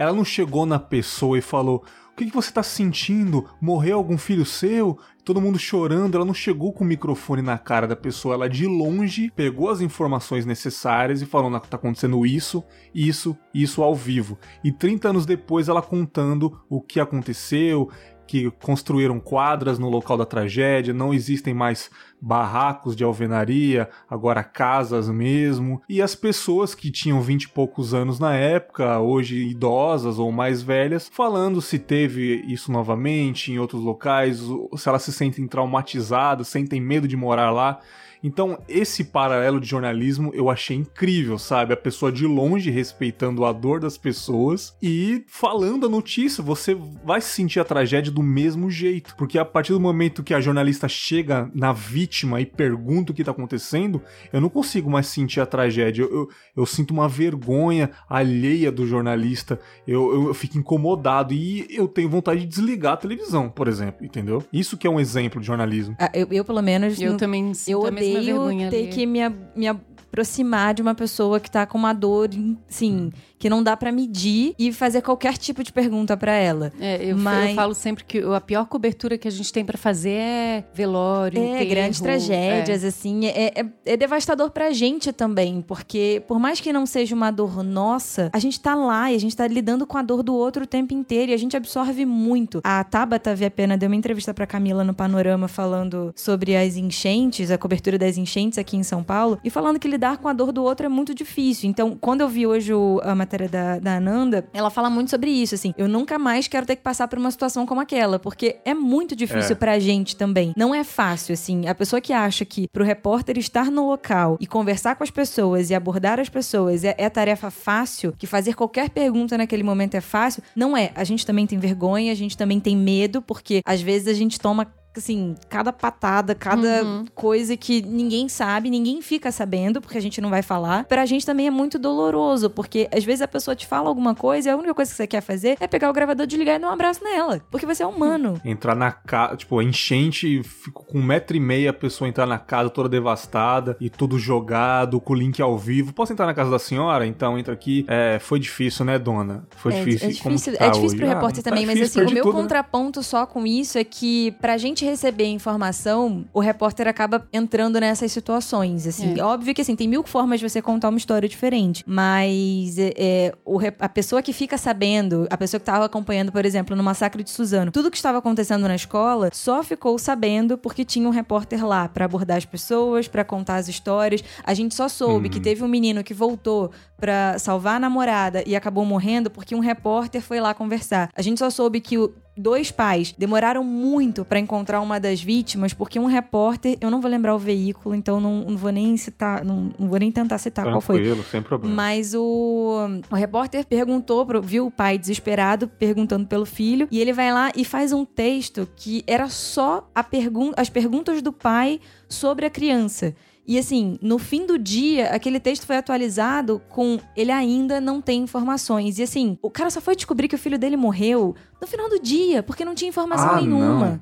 ela não chegou na pessoa e falou: o que, que você tá sentindo? Morreu algum filho seu? todo mundo chorando, ela não chegou com o microfone na cara da pessoa, ela de longe pegou as informações necessárias e falou: tá acontecendo isso, isso, isso ao vivo. E 30 anos depois ela contando o que aconteceu, que construíram quadras no local da tragédia, não existem mais barracos de alvenaria, agora casas mesmo. E as pessoas que tinham vinte e poucos anos na época, hoje idosas ou mais velhas, falando se teve isso novamente em outros locais, se elas se sentem traumatizadas, sentem medo de morar lá. Então, esse paralelo de jornalismo eu achei incrível, sabe? A pessoa de longe respeitando a dor das pessoas e falando a notícia. Você vai sentir a tragédia do mesmo jeito. Porque a partir do momento que a jornalista chega na vítima e pergunta o que tá acontecendo, eu não consigo mais sentir a tragédia. Eu, eu, eu sinto uma vergonha alheia do jornalista. Eu, eu, eu fico incomodado e eu tenho vontade de desligar a televisão, por exemplo, entendeu? Isso que é um exemplo de jornalismo. Ah, eu, eu, pelo menos. Eu também eu odeio odeio ter que me, me aproximar de uma pessoa que tá com uma dor, sim, que não dá para medir e fazer qualquer tipo de pergunta para ela. É, eu, Mas... eu, falo sempre que a pior cobertura que a gente tem para fazer é velório, É, enterro, grandes tragédias, é. assim. É, é, é, devastador pra gente também, porque por mais que não seja uma dor nossa, a gente tá lá e a gente tá lidando com a dor do outro o tempo inteiro e a gente absorve muito. A Tabata Pena deu uma entrevista pra Camila no Panorama falando sobre as enchentes, a cobertura das enchentes aqui em São Paulo, e falando que lidar com a dor do outro é muito difícil. Então, quando eu vi hoje o, a matéria da, da Ananda, ela fala muito sobre isso, assim. Eu nunca mais quero ter que passar por uma situação como aquela, porque é muito difícil é. pra gente também. Não é fácil, assim. A pessoa que acha que pro repórter estar no local e conversar com as pessoas e abordar as pessoas é, é tarefa fácil, que fazer qualquer pergunta naquele momento é fácil, não é. A gente também tem vergonha, a gente também tem medo, porque às vezes a gente toma assim, cada patada, cada uhum. coisa que ninguém sabe, ninguém fica sabendo, porque a gente não vai falar. Pra gente também é muito doloroso, porque às vezes a pessoa te fala alguma coisa e a única coisa que você quer fazer é pegar o gravador, desligar e dar um abraço nela. Porque você é humano. Entrar na casa, tipo, enchente, fico com um metro e meio a pessoa entrar na casa toda devastada e tudo jogado, com o link ao vivo. Posso entrar na casa da senhora? Então entra aqui. É, foi difícil, né, dona? Foi é, difícil. É difícil, tá é difícil pro repórter ah, também, tá mas assim, o meu tudo, né? contraponto né? só com isso é que pra gente gente receber informação, o repórter acaba entrando nessas situações, assim. É. Óbvio que, assim, tem mil formas de você contar uma história diferente, mas é, é o, a pessoa que fica sabendo, a pessoa que estava acompanhando, por exemplo, no massacre de Suzano, tudo que estava acontecendo na escola, só ficou sabendo porque tinha um repórter lá para abordar as pessoas, para contar as histórias. A gente só soube uhum. que teve um menino que voltou para salvar a namorada e acabou morrendo porque um repórter foi lá conversar. A gente só soube que o dois pais demoraram muito para encontrar uma das vítimas porque um repórter, eu não vou lembrar o veículo, então não, não vou nem citar, não, não, vou nem tentar citar Tranquilo, qual foi. sem problema. Mas o, o repórter perguntou, pro, viu o pai desesperado perguntando pelo filho e ele vai lá e faz um texto que era só pergun as perguntas do pai sobre a criança. E assim, no fim do dia, aquele texto foi atualizado com ele ainda não tem informações. E assim, o cara só foi descobrir que o filho dele morreu no final do dia, porque não tinha informação ah, nenhuma. Não.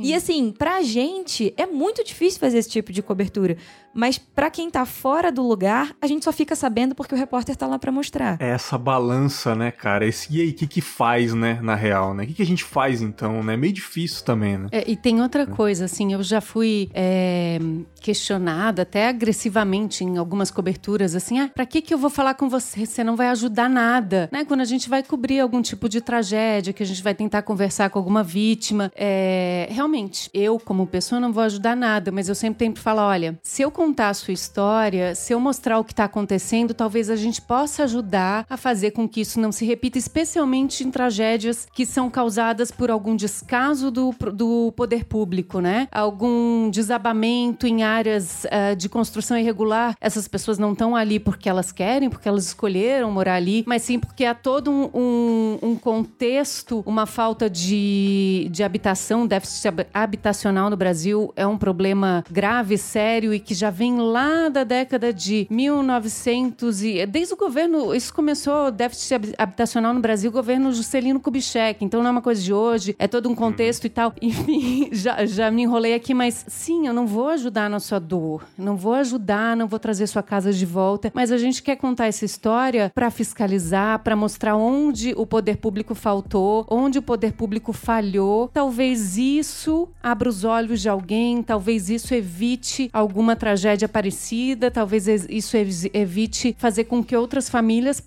E assim, pra gente é muito difícil fazer esse tipo de cobertura. Mas para quem tá fora do lugar, a gente só fica sabendo porque o repórter tá lá para mostrar. É essa balança, né, cara? Esse, e aí, o que que faz, né, na real, né? O que, que a gente faz então, né? É meio difícil também, né? É, e tem outra coisa, assim, eu já fui é, questionada até agressivamente em algumas coberturas, assim, ah, pra que que eu vou falar com você? Você não vai ajudar nada, né? Quando a gente vai cobrir algum tipo de tragédia, que a gente vai tentar conversar com alguma vítima, é, realmente, eu como pessoa não vou ajudar nada, mas eu sempre tento falar, olha, se eu contar a sua história, se eu mostrar o que está acontecendo, talvez a gente possa ajudar a fazer com que isso não se repita, especialmente em tragédias que são causadas por algum descaso do, do poder público, né? Algum desabamento em áreas uh, de construção irregular. Essas pessoas não estão ali porque elas querem, porque elas escolheram morar ali, mas sim porque há todo um, um, um contexto, uma falta de, de habitação, déficit habitacional no Brasil é um problema grave, sério e que já vem lá da década de 1900 e desde o governo, isso começou déficit habitacional no Brasil, governo Juscelino Kubitschek, então não é uma coisa de hoje, é todo um contexto e tal. Enfim, já, já me enrolei aqui, mas sim, eu não vou ajudar na sua dor, não vou ajudar, não vou trazer sua casa de volta, mas a gente quer contar essa história para fiscalizar, para mostrar onde o poder público faltou, onde o poder público falhou. Talvez isso abra os olhos de alguém, talvez isso evite alguma tragédia parecida, talvez isso evite fazer com que outras famílias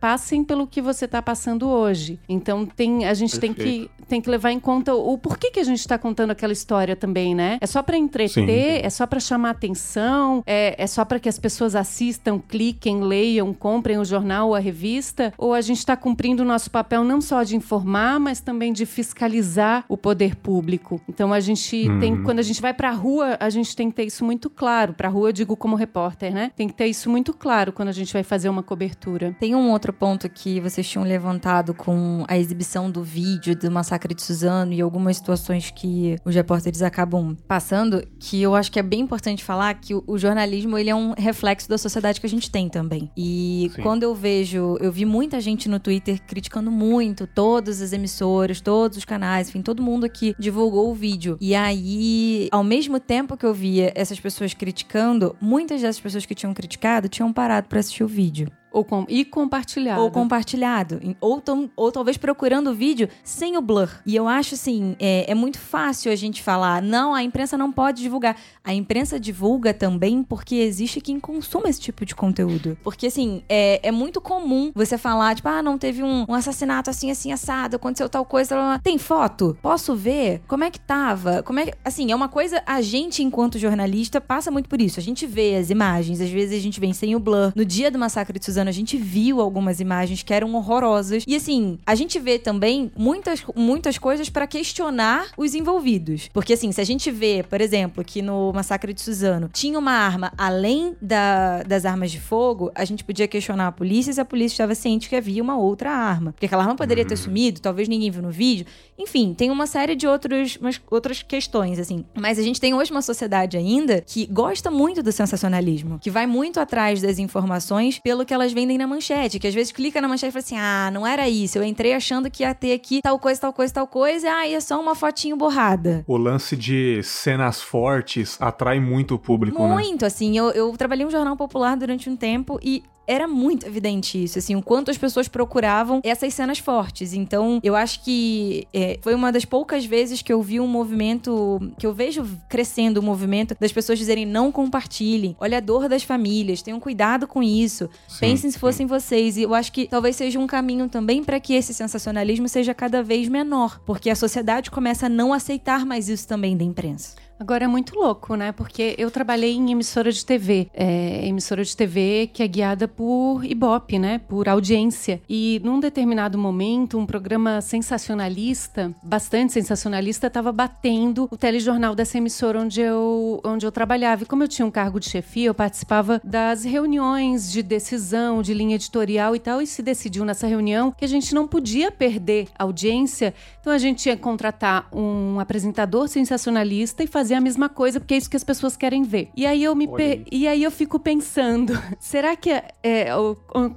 passem pelo que você está passando hoje. Então tem, a gente tem que, tem que levar em conta o porquê que a gente está contando aquela história também, né? É só para entreter, Sim. é só para chamar atenção, é, é só para que as pessoas assistam, cliquem, leiam, comprem o jornal ou a revista? Ou a gente está cumprindo o nosso papel não só de informar, mas também de fiscalizar o poder público? Então a gente uhum. tem, quando a gente vai para a rua, a gente tem que ter isso muito claro. Para a rua, eu digo como repórter, né? Tem que ter isso muito claro quando a gente vai fazer uma cobertura. Tem um outro ponto que vocês tinham levantado com a exibição do vídeo do massacre de Suzano e algumas situações que os repórteres acabam passando, que eu acho que é bem importante falar que o, o jornalismo ele é um reflexo da sociedade que a gente tem também. E Sim. quando eu vejo, eu vi muita gente no Twitter criticando muito todas as emissoras, todos os canais, enfim, todo mundo que divulgou o vídeo. E aí, ao mesmo tempo que eu via essas pessoas criticando, muitas dessas pessoas que tinham criticado tinham parado para assistir o vídeo. Ou com, e compartilhado. Ou compartilhado. Ou, tão, ou talvez procurando o vídeo sem o blur. E eu acho assim, é, é, muito fácil a gente falar, não, a imprensa não pode divulgar. A imprensa divulga também porque existe quem consuma esse tipo de conteúdo. Porque assim, é, é muito comum você falar, tipo, ah, não teve um, um assassinato assim, assim, assado, aconteceu tal coisa. Tem foto? Posso ver? Como é que tava? Como é que. Assim, é uma coisa, a gente, enquanto jornalista, passa muito por isso. A gente vê as imagens, às vezes a gente vem sem o blur. No dia do massacre de Suzano, a gente viu algumas imagens que eram horrorosas. E assim, a gente vê também muitas, muitas coisas para questionar os envolvidos. Porque assim, se a gente vê, por exemplo, que no massacre de Suzano tinha uma arma além da, das armas de fogo, a gente podia questionar a polícia se a polícia estava ciente que havia uma outra arma. Porque aquela arma poderia ter uhum. sumido, talvez ninguém viu no vídeo. Enfim, tem uma série de outros, umas, outras questões, assim. Mas a gente tem hoje uma sociedade ainda que gosta muito do sensacionalismo, que vai muito atrás das informações pelo que elas vendem na manchete, que às vezes clica na manchete e fala assim: ah, não era isso, eu entrei achando que ia ter aqui tal coisa, tal coisa, tal coisa, e ah, é só uma fotinho borrada. O lance de cenas fortes atrai muito o público, muito, né? Muito, assim, eu, eu trabalhei um jornal popular durante um tempo e era muito evidente isso, assim, o quanto as pessoas procuravam essas cenas fortes. Então, eu acho que é, foi uma das poucas vezes que eu vi um movimento, que eu vejo crescendo o movimento das pessoas dizerem não compartilhem, olha a dor das famílias, tenham cuidado com isso, sim, pensem se fossem vocês. E eu acho que talvez seja um caminho também para que esse sensacionalismo seja cada vez menor, porque a sociedade começa a não aceitar mais isso também da imprensa. Agora é muito louco, né? Porque eu trabalhei em emissora de TV. É, emissora de TV que é guiada por Ibope, né? Por audiência. E num determinado momento, um programa sensacionalista, bastante sensacionalista, estava batendo o telejornal dessa emissora onde eu, onde eu trabalhava. E como eu tinha um cargo de chefia, eu participava das reuniões de decisão, de linha editorial e tal. E se decidiu nessa reunião que a gente não podia perder audiência. Então a gente ia contratar um apresentador sensacionalista e fazer fazer a mesma coisa, porque é isso que as pessoas querem ver. E aí eu me pe... e aí eu fico pensando, será que é, é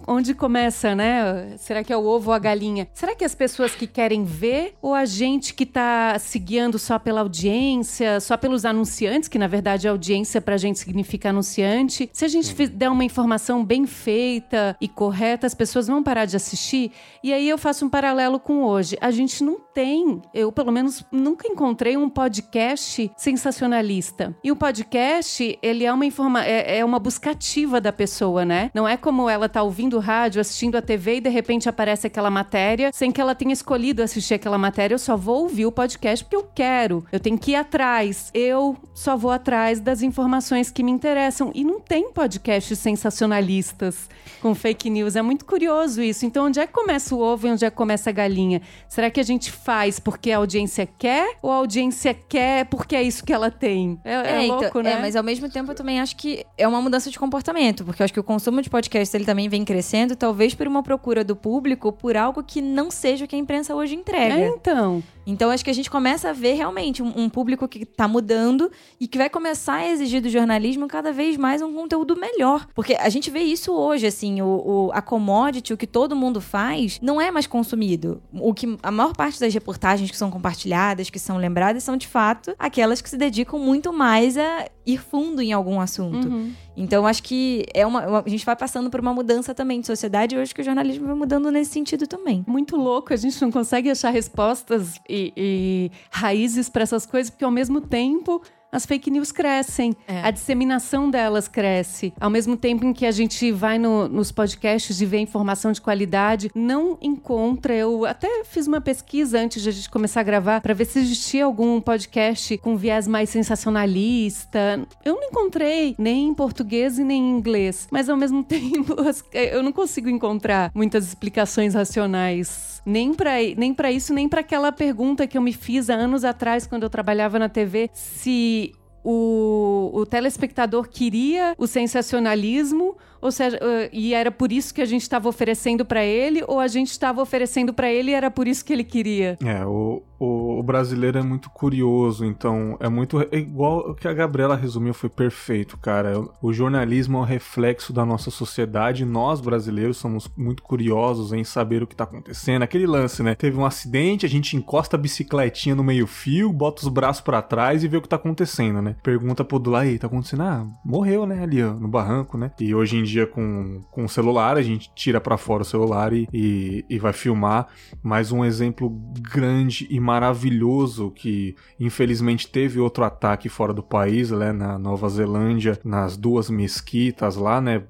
onde começa, né? Será que é o ovo ou a galinha? Será que as pessoas que querem ver ou a gente que tá se guiando só pela audiência, só pelos anunciantes, que na verdade a audiência pra gente significa anunciante? Se a gente der uma informação bem feita e correta, as pessoas vão parar de assistir. E aí eu faço um paralelo com hoje. A gente não tem, eu pelo menos nunca encontrei um podcast sem sensacionalista. E o podcast, ele é uma informa é, é uma buscativa da pessoa, né? Não é como ela tá ouvindo rádio, assistindo a TV e de repente aparece aquela matéria sem que ela tenha escolhido assistir aquela matéria. Eu só vou ouvir o podcast porque eu quero. Eu tenho que ir atrás. Eu só vou atrás das informações que me interessam. E não tem podcasts sensacionalistas com fake news. É muito curioso isso. Então, onde é que começa o ovo e onde é que começa a galinha? Será que a gente faz porque a audiência quer ou a audiência quer porque é isso que que ela tem. É, é, é então, louco, então, né? É, mas ao mesmo tempo eu também acho que é uma mudança de comportamento, porque eu acho que o consumo de podcast ele também vem crescendo, talvez por uma procura do público por algo que não seja o que a imprensa hoje entrega. É, então. Então acho que a gente começa a ver realmente um, um público que está mudando e que vai começar a exigir do jornalismo cada vez mais um conteúdo melhor. Porque a gente vê isso hoje, assim, o, o, a commodity, o que todo mundo faz, não é mais consumido. O que a maior parte das reportagens que são compartilhadas, que são lembradas, são de fato aquelas que se dedicam muito mais a ir fundo em algum assunto. Uhum. Então, acho que é uma, a gente vai passando por uma mudança também de sociedade e acho que o jornalismo vai mudando nesse sentido também. Muito louco, a gente não consegue achar respostas e, e raízes para essas coisas, porque ao mesmo tempo as fake news crescem, é. a disseminação delas cresce. Ao mesmo tempo em que a gente vai no, nos podcasts e vê informação de qualidade, não encontra. Eu até fiz uma pesquisa antes de a gente começar a gravar para ver se existia algum podcast com viés mais sensacionalista. Eu não encontrei nem em português e nem em inglês, mas ao mesmo tempo eu não consigo encontrar muitas explicações racionais nem para nem para isso, nem para aquela pergunta que eu me fiz há anos atrás quando eu trabalhava na TV, se o, o telespectador queria o sensacionalismo ou seja, uh, e era por isso que a gente estava oferecendo para ele, ou a gente estava oferecendo para ele e era por isso que ele queria? É, o, o, o, brasileiro é muito curioso, então é muito. É igual o que a Gabriela resumiu, foi perfeito, cara. O jornalismo é um reflexo da nossa sociedade. Nós, brasileiros, somos muito curiosos em saber o que tá acontecendo. Aquele lance, né? Teve um acidente, a gente encosta a bicicletinha no meio-fio, bota os braços para trás e vê o que tá acontecendo, né? Pergunta pro do lá, tá acontecendo? Ah, morreu, né? Ali, ó, no barranco, né? E hoje em com, com o celular, a gente tira para fora o celular e, e, e, vai filmar. Mas um exemplo grande e maravilhoso que infelizmente teve outro ataque fora do país, né, na Nova Zelândia, nas duas mesquitas lá, né,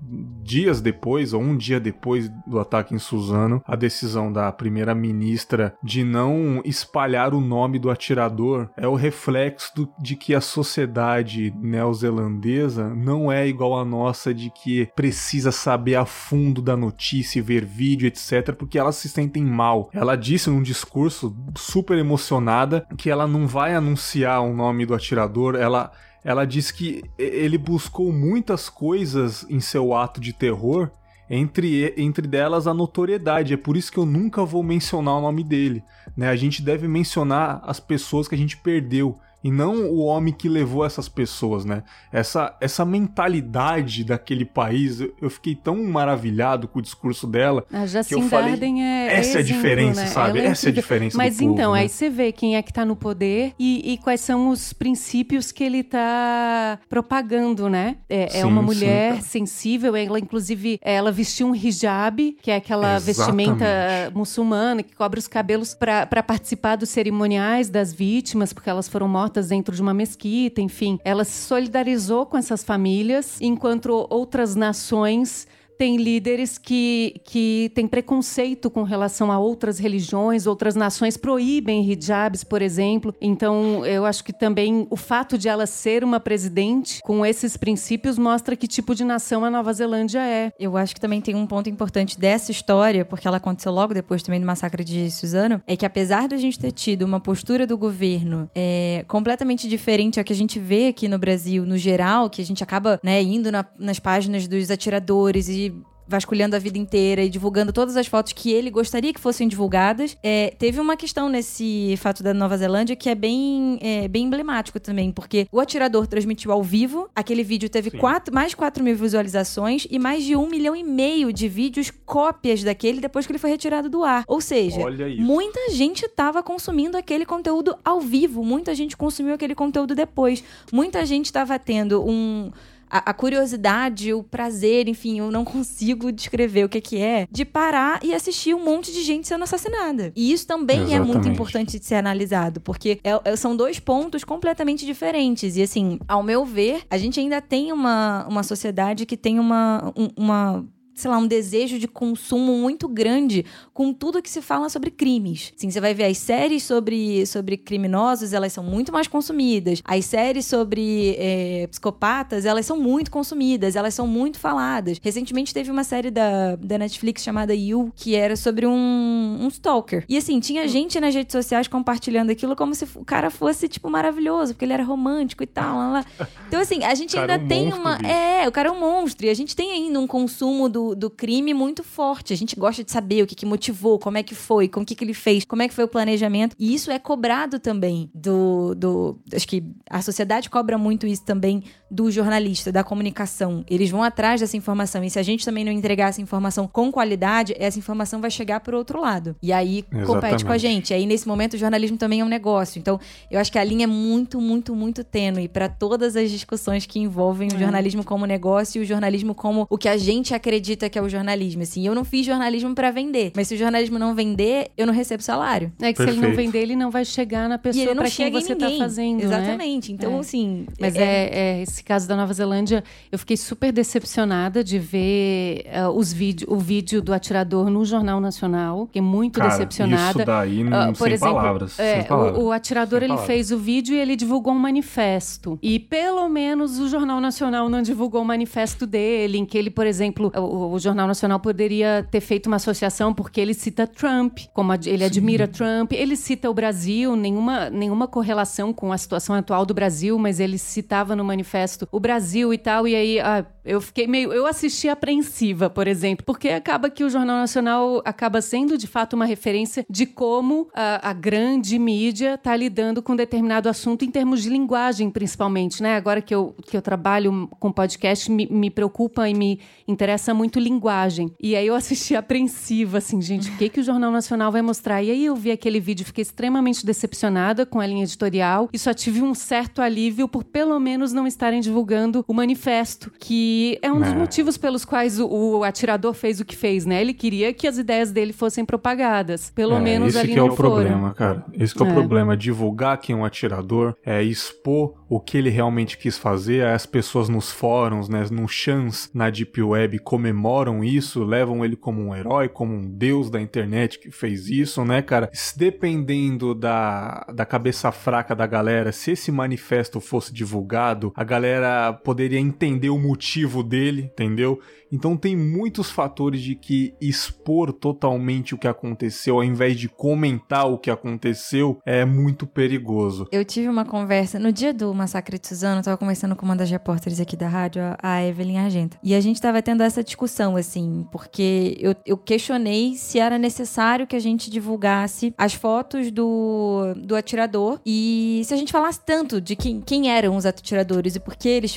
dias depois ou um dia depois do ataque em Suzano, a decisão da primeira ministra de não espalhar o nome do atirador é o reflexo do, de que a sociedade neozelandesa não é igual à nossa de que saber a fundo da notícia e ver vídeo, etc, porque elas se sentem mal. Ela disse num discurso super emocionada que ela não vai anunciar o nome do atirador, ela ela diz que ele buscou muitas coisas em seu ato de terror, entre, entre delas a notoriedade. É por isso que eu nunca vou mencionar o nome dele. Né? A gente deve mencionar as pessoas que a gente perdeu e não o homem que levou essas pessoas, né? Essa, essa mentalidade daquele país, eu, fiquei tão maravilhado com o discurso dela. A Jacinda que eu falei, é, essa é, a diferença, né? sabe? É essa é a diferença Mas do então, povo, aí né? você vê quem é que tá no poder e, e, quais são os princípios que ele tá propagando, né? É, é sim, é uma mulher sim. sensível, ela inclusive, ela vestiu um hijab, que é aquela Exatamente. vestimenta muçulmana que cobre os cabelos para participar dos cerimoniais das vítimas, porque elas foram mortas mortas dentro de uma mesquita, enfim. Ela se solidarizou com essas famílias, enquanto outras nações tem líderes que, que têm preconceito com relação a outras religiões, outras nações proíbem hijabs, por exemplo. Então, eu acho que também o fato de ela ser uma presidente com esses princípios mostra que tipo de nação a Nova Zelândia é. Eu acho que também tem um ponto importante dessa história, porque ela aconteceu logo depois também do massacre de Suzano, é que apesar da gente ter tido uma postura do governo é, completamente diferente a que a gente vê aqui no Brasil, no geral, que a gente acaba né, indo na, nas páginas dos atiradores e vasculhando a vida inteira e divulgando todas as fotos que ele gostaria que fossem divulgadas. É, teve uma questão nesse fato da Nova Zelândia que é bem, é, bem emblemático também, porque o atirador transmitiu ao vivo, aquele vídeo teve quatro, mais 4 mil visualizações e mais de um milhão e meio de vídeos cópias daquele depois que ele foi retirado do ar. Ou seja, muita gente estava consumindo aquele conteúdo ao vivo, muita gente consumiu aquele conteúdo depois, muita gente estava tendo um a, a, curiosidade, o prazer, enfim, eu não consigo descrever o que, que é, de parar e assistir um monte de gente sendo assassinada. E isso também Exatamente. é muito importante de ser analisado, porque é, é, são dois pontos completamente diferentes. E assim, ao meu ver, a gente ainda tem uma, uma sociedade que tem uma, um, uma sei lá, um desejo de consumo muito grande com tudo que se fala sobre crimes. Sim, você vai ver as séries sobre, sobre criminosos, elas são muito mais consumidas. As séries sobre é, psicopatas, elas são muito consumidas, elas são muito faladas. Recentemente teve uma série da, da Netflix chamada You, que era sobre um, um stalker. E assim, tinha gente nas redes sociais compartilhando aquilo como se o cara fosse, tipo, maravilhoso, porque ele era romântico e tal. Lá, lá. Então, assim, a gente ainda é um tem monstro, uma. Bicho. É, o cara é um monstro. E a gente tem ainda um consumo do, do crime muito forte. A gente gosta de saber o que, que motivou, como é que foi, com o que, que ele fez, como é que foi o planejamento. E isso é cobrado também do. do acho que a sociedade cobra muito isso também do jornalista, da comunicação. Eles vão atrás dessa informação. E se a gente também não entregar essa informação com qualidade, essa informação vai chegar por outro lado. E aí Exatamente. compete com a gente. E aí, nesse momento, o jornalismo também é um negócio. Então, eu acho que a linha é muito, muito, muito tênue para todas as discussões que envolvem é. o jornalismo como negócio e o jornalismo como o que a gente acredita que é o jornalismo. Assim, eu não fiz jornalismo para vender, mas se o jornalismo não vender, eu não recebo salário. É que Perfeito. se ele não vender, ele não vai chegar na pessoa para quem você tá fazendo. Né? Exatamente. Né? Então, é. assim. Mas é, é, é, esse caso da Nova Zelândia, eu fiquei super decepcionada de ver uh, os vídeo, o vídeo do atirador no Jornal Nacional. Fiquei muito Cara, decepcionada. Isso daí, uh, por exemplo, palavras. É, palavras. O, o, atirador sem ele palavras. fez o vídeo e ele divulgou um manifesto. E pelo menos o Jornal Nacional não divulgou o manifesto dele, em que ele, por exemplo, o, o Jornal Nacional poderia ter feito uma associação porque ele cita Trump, como ele Sim. admira Trump, ele cita o Brasil, nenhuma, nenhuma correlação com a situação atual do Brasil, mas ele citava no manifesto o Brasil e tal, e aí ah, eu fiquei meio. Eu assisti apreensiva, por exemplo, porque acaba que o Jornal Nacional acaba sendo de fato uma referência de como a, a grande mídia está lidando com determinado assunto em termos de linguagem, principalmente, né? Agora que eu, que eu trabalho com podcast, me, me preocupa e me interessa muito linguagem. E aí eu assisti apreensiva, assim, gente, o que, que o Jornal Nacional vai mostrar? E aí eu vi aquele vídeo, fiquei extremamente decepcionada com a linha editorial e só tive um certo alívio por pelo menos não estarem divulgando o manifesto, que é um dos é. motivos pelos quais o, o, atirador fez o que fez, né? Ele queria que as ideias dele fossem propagadas. Pelo é, menos ali que é o foram. problema, cara. Esse que é o é. problema. Divulgar quem é um atirador, é expor o que ele realmente quis fazer. As pessoas nos fóruns, né, no chans, na Deep Web, comemoram isso, levam ele como um herói, como um deus da internet que fez isso, né, cara? Dependendo da, da cabeça fraca da galera, se esse manifesto fosse divulgado, a galera poderia entender o motivo dele, entendeu? Então tem muitos fatores de que expor totalmente o que aconteceu, ao invés de comentar o que aconteceu, é muito perigoso. Eu tive uma conversa no dia do massacre de Suzano, eu tava conversando com uma das repórteres aqui da rádio, a Evelyn Argenta. E a gente tava tendo essa discussão, assim, porque eu, eu questionei se era necessário que a gente divulgasse as fotos do, do atirador e se a gente falasse tanto de quem, quem eram os atiradores e por que eles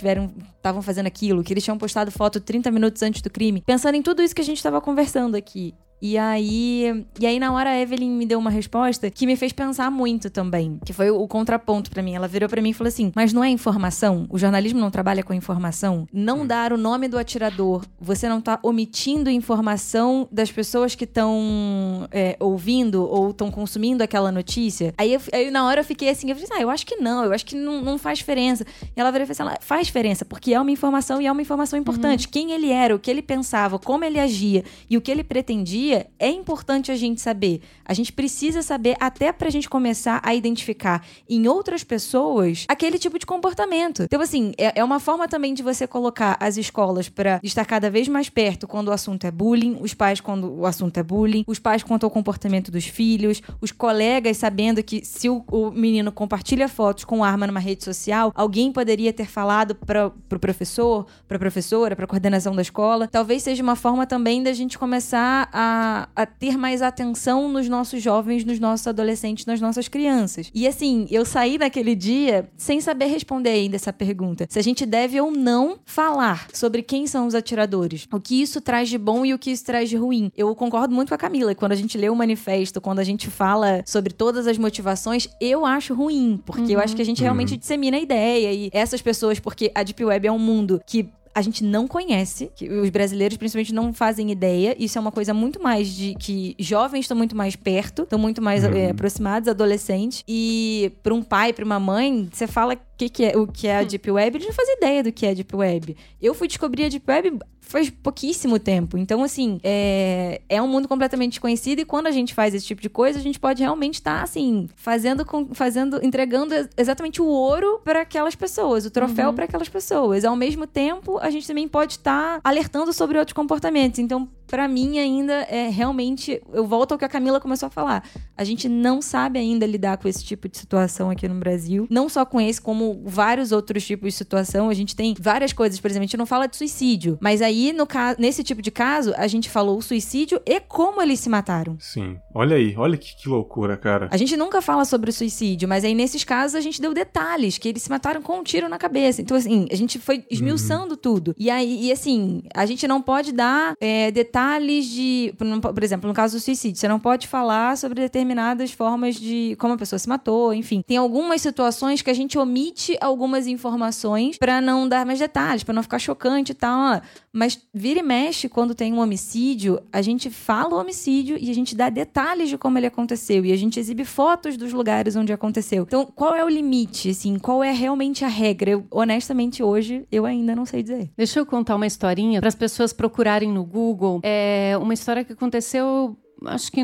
estavam fazendo aquilo, que eles tinham postado foto 30 minutos antes do crime, pensando em tudo isso que a gente estava conversando aqui. E aí, e aí na hora a Evelyn me deu uma resposta que me fez pensar muito também, que foi o contraponto para mim. Ela virou para mim e falou assim: "Mas não é informação? O jornalismo não trabalha com informação? Não dar o nome do atirador, você não tá omitindo informação das pessoas que estão é, ouvindo ou estão consumindo aquela notícia?" Aí, eu, aí, na hora eu fiquei assim, eu falei: "Ah, eu acho que não, eu acho que não, não faz diferença". E ela virou e falou assim: "Faz diferença, porque é uma informação e é uma informação importante. Uhum. Quem ele era, o que ele pensava, como ele agia e o que ele pretendia é importante a gente saber. A gente precisa saber até pra gente começar a identificar em outras pessoas aquele tipo de comportamento. Então, assim, é, é uma forma também de você colocar as escolas para estar cada vez mais perto quando o assunto é bullying, os pais quando o assunto é bullying, os pais quanto ao comportamento dos filhos, os colegas sabendo que se o, o menino compartilha fotos com arma numa rede social, alguém poderia ter falado para pro professor, pra professora, pra coordenação da escola. Talvez seja uma forma também da gente começar a a, ter mais atenção nos nossos jovens, nos nossos adolescentes, nas nossas crianças. E assim, eu saí naquele dia sem saber responder ainda essa pergunta. Se a gente deve ou não falar sobre quem são os atiradores. O que isso traz de bom e o que isso traz de ruim. Eu concordo muito com a Camila. Quando a gente lê o manifesto, quando a gente fala sobre todas as motivações, eu acho ruim. Porque uhum. eu acho que a gente realmente uhum. dissemina a ideia. E essas pessoas, porque a Deep Web é um mundo que a gente não conhece, os brasileiros principalmente não fazem ideia. Isso é uma coisa muito mais de que jovens estão muito mais perto, estão muito mais uhum. é, aproximados, adolescentes. E para um pai, para uma mãe, você fala que, que é, o que é a hum. Deep Web, eles não fazem ideia do que é a Deep Web. Eu fui descobrir a Deep Web faz pouquíssimo tempo. Então, assim, é, é um mundo completamente desconhecido e quando a gente faz esse tipo de coisa, a gente pode realmente estar, tá, assim, fazendo, fazendo, entregando exatamente o ouro para aquelas pessoas, o troféu uhum. para aquelas pessoas. Ao mesmo tempo, a gente também pode estar tá alertando sobre outros comportamentos. Então, para mim ainda é realmente, eu volto ao que a Camila começou a falar. A gente não sabe ainda lidar com esse tipo de situação aqui no Brasil, não só com esse, como vários outros tipos de situação. A gente tem várias coisas, por exemplo, a gente não fala de suicídio, mas aí no caso, nesse tipo de caso, a gente falou o suicídio e como eles se mataram. Sim. Olha aí, olha que, que loucura, cara. A gente nunca fala sobre o suicídio, mas aí nesses casos a gente deu detalhes que eles se mataram com um tiro na cabeça. Então assim, a gente foi esmiuçando uhum. tudo. E aí, e assim, a gente não pode dar é, detalhes detalhes de. Por exemplo, no caso do suicídio, você não pode falar sobre determinadas formas de como a pessoa se matou, enfim. Tem algumas situações que a gente omite algumas informações para não dar mais detalhes, para não ficar chocante e tal. Mas vira e mexe, quando tem um homicídio, a gente fala o homicídio e a gente dá detalhes de como ele aconteceu. E a gente exibe fotos dos lugares onde aconteceu. Então, qual é o limite, assim? Qual é realmente a regra? Eu, honestamente, hoje, eu ainda não sei dizer. Deixa eu contar uma historinha para as pessoas procurarem no Google. É uma história que aconteceu, acho que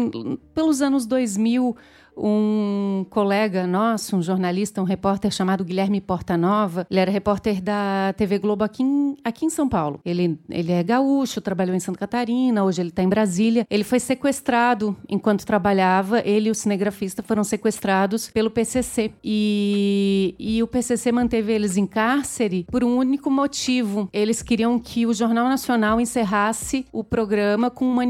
pelos anos 2000 um colega nosso, um jornalista, um repórter chamado Guilherme Portanova. Ele era repórter da TV Globo aqui em, aqui em São Paulo. Ele, ele é gaúcho, trabalhou em Santa Catarina, hoje ele está em Brasília. Ele foi sequestrado enquanto trabalhava. Ele e o cinegrafista foram sequestrados pelo PCC. E, e o PCC manteve eles em cárcere por um único motivo. Eles queriam que o Jornal Nacional encerrasse o programa com um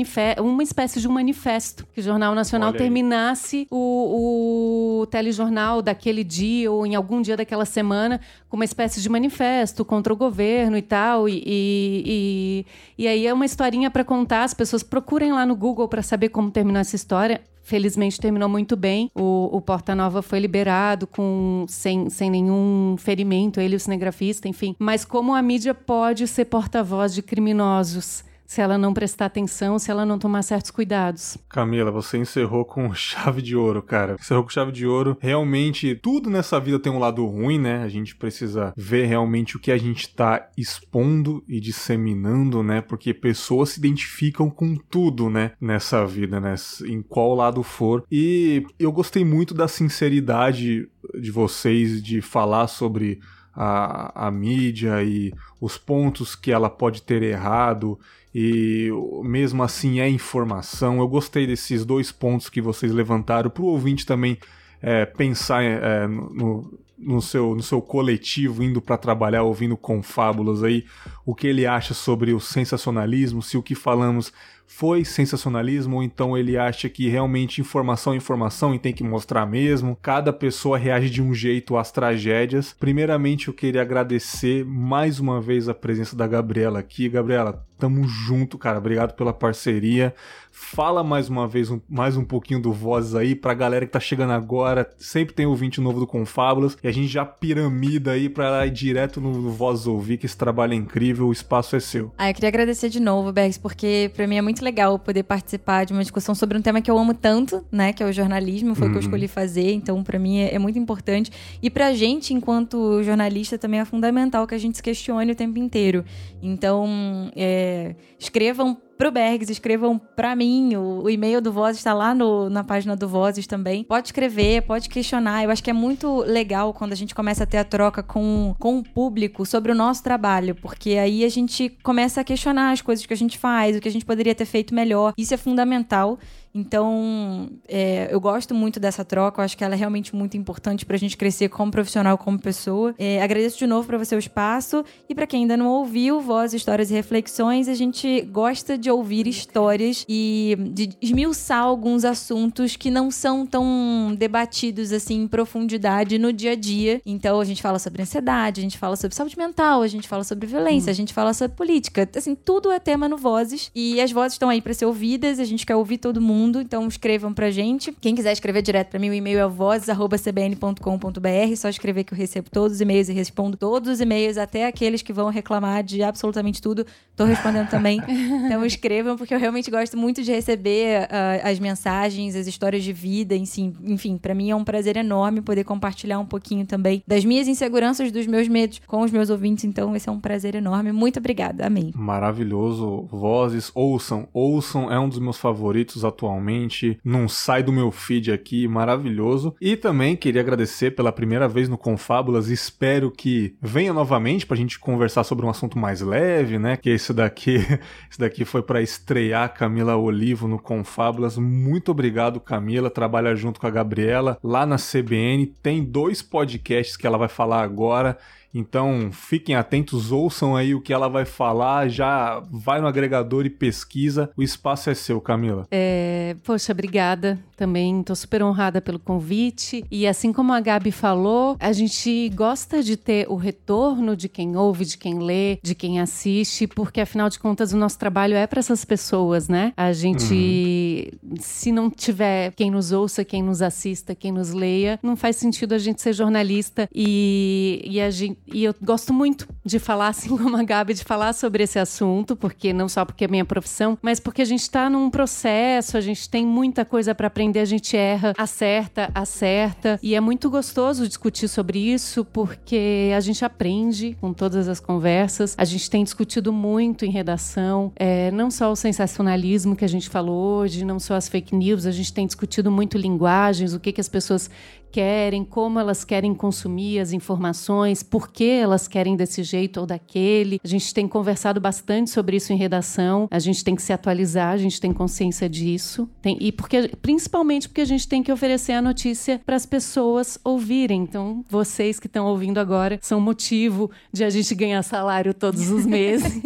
uma espécie de um manifesto. Que o Jornal Nacional terminasse o o, telejornal daquele dia ou em algum dia daquela semana com uma espécie de manifesto contra o governo e tal. E, e, e, e aí é uma historinha para contar. As pessoas procurem lá no Google para saber como terminou essa história. Felizmente terminou muito bem. O, o Porta Nova foi liberado com sem, sem nenhum ferimento, ele, o cinegrafista, enfim. Mas como a mídia pode ser porta-voz de criminosos? Se ela não prestar atenção, se ela não tomar certos cuidados. Camila, você encerrou com chave de ouro, cara. Encerrou com chave de ouro. Realmente, tudo nessa vida tem um lado ruim, né? A gente precisa ver realmente o que a gente tá expondo e disseminando, né? Porque pessoas se identificam com tudo, né? Nessa vida, né? Em qual lado for. E eu gostei muito da sinceridade de vocês de falar sobre a, a mídia e os pontos que ela pode ter errado e mesmo assim é informação. Eu gostei desses dois pontos que vocês levantaram para o ouvinte também é, pensar é, no, no, seu, no seu coletivo indo para trabalhar ouvindo confábulas aí o que ele acha sobre o sensacionalismo, se o que falamos foi sensacionalismo ou então ele acha que realmente informação é informação e tem que mostrar mesmo. Cada pessoa reage de um jeito às tragédias. Primeiramente, eu queria agradecer mais uma vez a presença da Gabriela aqui. Gabriela, tamo junto, cara. Obrigado pela parceria. Fala mais uma vez um, mais um pouquinho do Vozes aí pra galera que tá chegando agora. Sempre tem ouvinte novo do Confábulas e a gente já piramida aí pra ir direto no, no Vozes Ouvir, que esse trabalho é incrível, o espaço é seu. Ah, eu queria agradecer de novo, Bergs, porque pra mim é muito legal poder participar de uma discussão sobre um tema que eu amo tanto, né, que é o jornalismo, foi o que eu uhum. escolhi fazer, então pra mim é, é muito importante. E pra gente, enquanto jornalista, também é fundamental que a gente se questione o tempo inteiro. Então, é, escrevam pro Bergs, escrevam para mim. O, o, e-mail do Vozes está lá no, na página do Vozes também. Pode escrever, pode questionar. Eu acho que é muito legal quando a gente começa a ter a troca com, com o público sobre o nosso trabalho, porque aí a gente começa a questionar as coisas que a gente faz, o que a gente poderia ter feito melhor. Isso é fundamental. Então, é, eu gosto muito dessa troca, eu acho que ela é realmente muito importante para a gente crescer como profissional, como pessoa. É, agradeço de novo para você o espaço e para quem ainda não ouviu Voz, Histórias e Reflexões, a gente gosta de ouvir histórias e de esmiuçar alguns assuntos que não são tão debatidos assim em profundidade no dia a dia. Então, a gente fala sobre ansiedade, a gente fala sobre saúde mental, a gente fala sobre violência, hum. a gente fala sobre política. Assim, tudo é tema no Vozes e as vozes estão aí para ser ouvidas, a gente quer ouvir todo mundo mundo. Então escrevam pra gente. Quem quiser escrever direto pra mim, o e-mail é vozes.cbn.com.br. Só escrever que eu recebo todos os e-mails e respondo todos os e-mails, até aqueles que vão reclamar de absolutamente tudo. Tô respondendo também. então escrevam, porque eu realmente gosto muito de receber uh, as mensagens, as histórias de vida, enfim. Enfim, para mim é um prazer enorme poder compartilhar um pouquinho também das minhas inseguranças, dos meus medos com os meus ouvintes. Então, esse é um prazer enorme. Muito obrigada. Amém. Maravilhoso. Vozes, ouçam. Ouçam é um dos meus favoritos atualmente. Não sai do meu feed aqui. Maravilhoso. E também queria agradecer pela primeira vez no Confábulas. Espero que venha novamente pra gente conversar sobre um assunto mais leve, né? Que esse daqui, esse daqui foi para estrear Camila Olivo no Confábulas. Muito obrigado, Camila. Trabalha junto com a Gabriela lá na CBN. Tem dois podcasts que ela vai falar agora. Então fiquem atentos, ouçam aí o que ela vai falar, já vai no agregador e pesquisa. O espaço é seu, Camila. É, poxa, obrigada também. Tô super honrada pelo convite. E assim como a Gabi falou, a gente gosta de ter o retorno de quem ouve, de quem lê, de quem assiste, porque afinal de contas o nosso trabalho é para essas pessoas, né? A gente, uhum. se não tiver quem nos ouça, quem nos assista, quem nos leia, não faz sentido a gente ser jornalista e, e a gente e eu gosto muito de falar, assim como a Gabi, de falar sobre esse assunto, porque não só porque é minha profissão, mas porque a gente está num processo, a gente tem muita coisa para aprender, a gente erra, acerta, acerta, e é muito gostoso discutir sobre isso, porque a gente aprende com todas as conversas, a gente tem discutido muito em redação, é, não só o sensacionalismo que a gente falou hoje, não só as fake news, a gente tem discutido muito linguagens, o que, que as pessoas querem, como elas querem consumir as informações, por que elas querem desse jeito ou daquele. A gente tem conversado bastante sobre isso em redação. A gente tem que se atualizar, a gente tem consciência disso. Tem, e porque, principalmente porque a gente tem que oferecer a notícia para as pessoas ouvirem. Então, vocês que estão ouvindo agora são motivo de a gente ganhar salário todos os meses.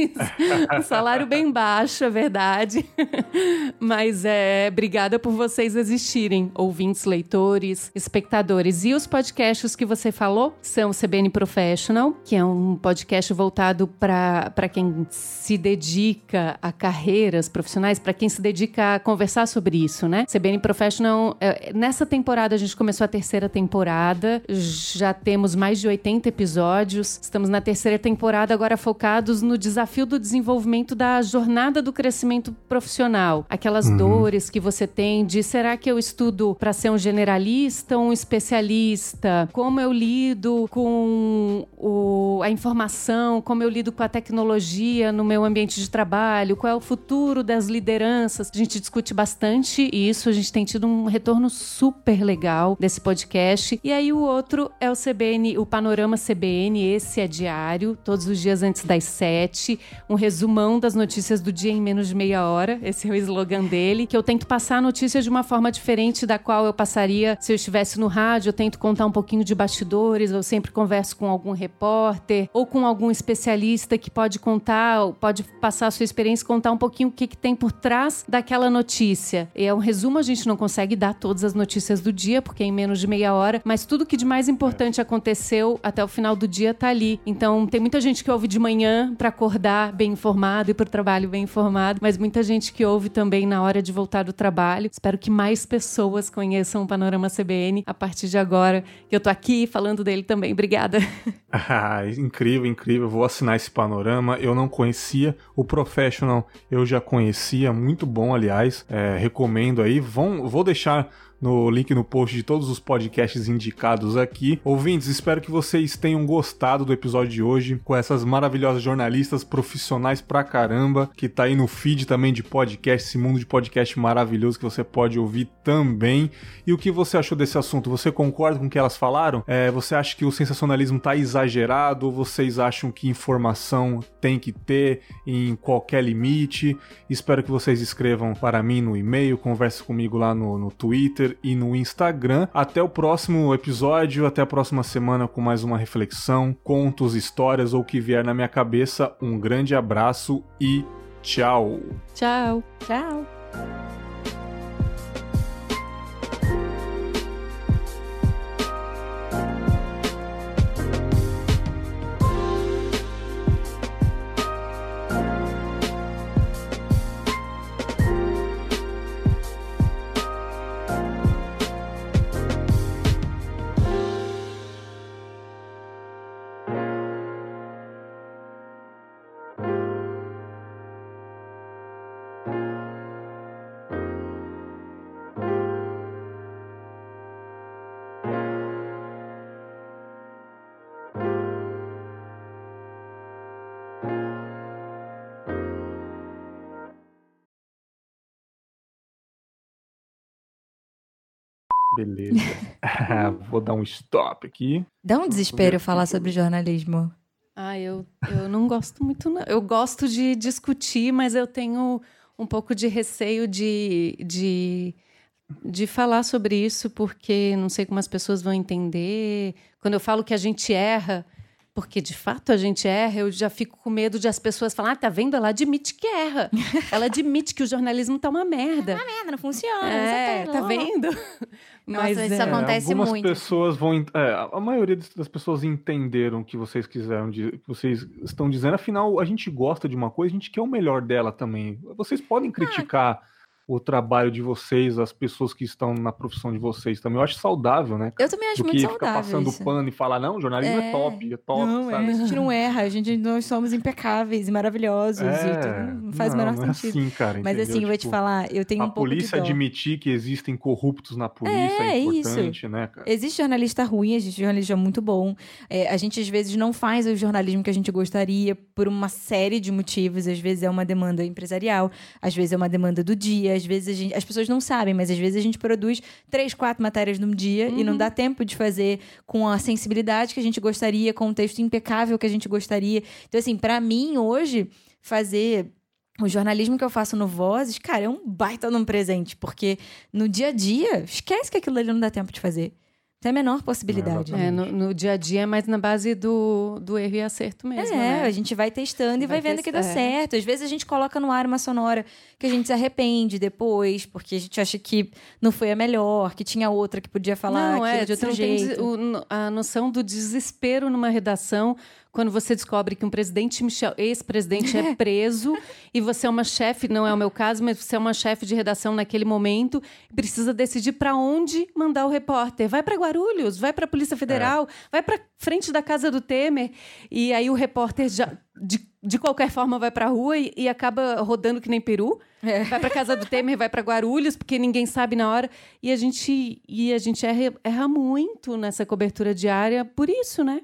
um salário bem baixo, é verdade. Mas é obrigada por vocês existirem, ouvintes, leitores, espectadores espectadores. E os podcasts que você falou são o CBN Professional, que é um podcast voltado para quem se dedica a carreiras profissionais, para quem se dedica a conversar sobre isso, né? CBN Professional, é, nessa temporada a gente começou a terceira temporada, já temos mais de 80 episódios, estamos na terceira temporada agora focados no desafio do desenvolvimento da jornada do crescimento profissional, aquelas uhum. dores que você tem de será que eu estudo para ser um generalista ou um especialista, como eu lido com o, a informação, como eu lido com a tecnologia no meu ambiente de trabalho, qual é o futuro das lideranças. A gente discute bastante isso, a gente tem tido um retorno super legal desse podcast. E aí o outro é o CBN, o Panorama CBN, esse é diário, todos os dias antes das sete, um resumão das notícias do dia em menos de meia hora, esse é o slogan dele, que eu tento passar a notícia de uma forma diferente da qual eu passaria se eu estivesse no rádio, eu tento contar um pouquinho de bastidores, eu sempre converso com algum repórter ou com algum especialista que pode contar, pode passar a sua experiência, contar um pouquinho o que, que tem por trás daquela notícia. É um resumo, a gente não consegue dar todas as notícias do dia, porque é em menos de meia hora, mas tudo que de mais importante aconteceu até o final do dia tá ali. Então, tem muita gente que ouve de manhã para acordar bem informado e para o trabalho bem informado, mas muita gente que ouve também na hora de voltar do trabalho. Espero que mais pessoas conheçam o Panorama CBN a partir de agora, que eu tô aqui falando dele também. Obrigada. Ah, incrível, incrível. Vou assinar esse panorama. Eu não conhecia. O Professional eu já conhecia, muito bom, aliás. É, recomendo aí. Vão, vou deixar no link no post de todos os podcasts indicados aqui. Ouvintes, espero que vocês tenham gostado do episódio de hoje com essas maravilhosas jornalistas profissionais pra caramba, que tá aí no feed também de podcast, esse mundo de podcast maravilhoso que você pode ouvir também. E o que você achou desse assunto? Você concorda com o que elas falaram? É, você acha que o sensacionalismo tá exagerado vocês acham que informação tem que ter em qualquer limite? Espero que vocês escrevam para mim no e-mail, converse comigo lá no, no Twitter e no Instagram. Até o próximo episódio, até a próxima semana com mais uma reflexão, contos, histórias ou o que vier na minha cabeça. Um grande abraço e tchau. Tchau. Tchau. Beleza. Vou dar um stop aqui. Dá um desespero falar sobre jornalismo. Ah, eu, eu não gosto muito, não. Eu gosto de discutir, mas eu tenho um pouco de receio de, de, de falar sobre isso, porque não sei como as pessoas vão entender. Quando eu falo que a gente erra, porque de fato a gente erra, eu já fico com medo de as pessoas falarem, ah, tá vendo? Ela admite que erra. Ela admite que o jornalismo tá uma merda. É uma merda, não funciona. É, tá vendo? Nossa, Mas, isso é, acontece algumas muito. pessoas vão. É, a maioria das pessoas entenderam o que vocês quiseram, que vocês estão dizendo. Afinal, a gente gosta de uma coisa, a gente quer o melhor dela também. Vocês podem ah, criticar. Ah o trabalho de vocês, as pessoas que estão na profissão de vocês também. Eu acho saudável, né? Eu também acho Do muito saudável. ficar passando isso. pano e falar, não, jornalismo é, é top, é top, não, sabe? É, a gente não erra, a gente nós somos impecáveis e maravilhosos. É, e não faz não, o menor não sentido. É assim, cara, Mas assim, eu vou te tipo, falar, eu tenho um pouco de A polícia admitir que existem corruptos na polícia é, é importante, isso. né, cara? Existe jornalista ruim, existe jornalista muito bom. É, a gente às vezes não faz o jornalismo que a gente gostaria por uma série de motivos. Às vezes é uma demanda empresarial, às vezes é uma demanda do dia, às vezes gente, as pessoas não sabem, mas às vezes a gente produz três, quatro matérias num dia uhum. e não uhum. dá tempo de fazer com a sensibilidade que a gente gostaria, com o texto impecável que a gente gostaria. Então, assim, para mim, hoje, fazer o jornalismo que eu faço no Vozes, cara, é um baita num presente, porque no dia a dia, esquece que aquilo ali não dá tempo de fazer. Tem a menor possibilidade. É, no, no, dia a dia é mais na base do, do erro e acerto mesmo. É, né? a gente vai testando e vai, vai vendo que dá é. certo. Às vezes a gente coloca no ar uma sonora que a gente se arrepende depois, porque a gente acha que não foi a melhor, que tinha outra que podia falar não, é, de outro jeito. O, a noção do desespero numa redação quando você descobre que um presidente Michel, ex-presidente, é preso e você é uma chefe, não é o meu caso, mas você é uma chefe de redação naquele momento precisa decidir para onde mandar o repórter. Vai para Guarulhos, vai para a Polícia Federal, é. vai para frente da casa do Temer e aí o repórter já de, de qualquer forma vai para a rua e, e, acaba rodando que nem peru. É. Vai para casa do Temer, vai para Guarulhos, porque ninguém sabe na hora. E a gente e a gente erra, erra muito nessa cobertura diária por isso, né?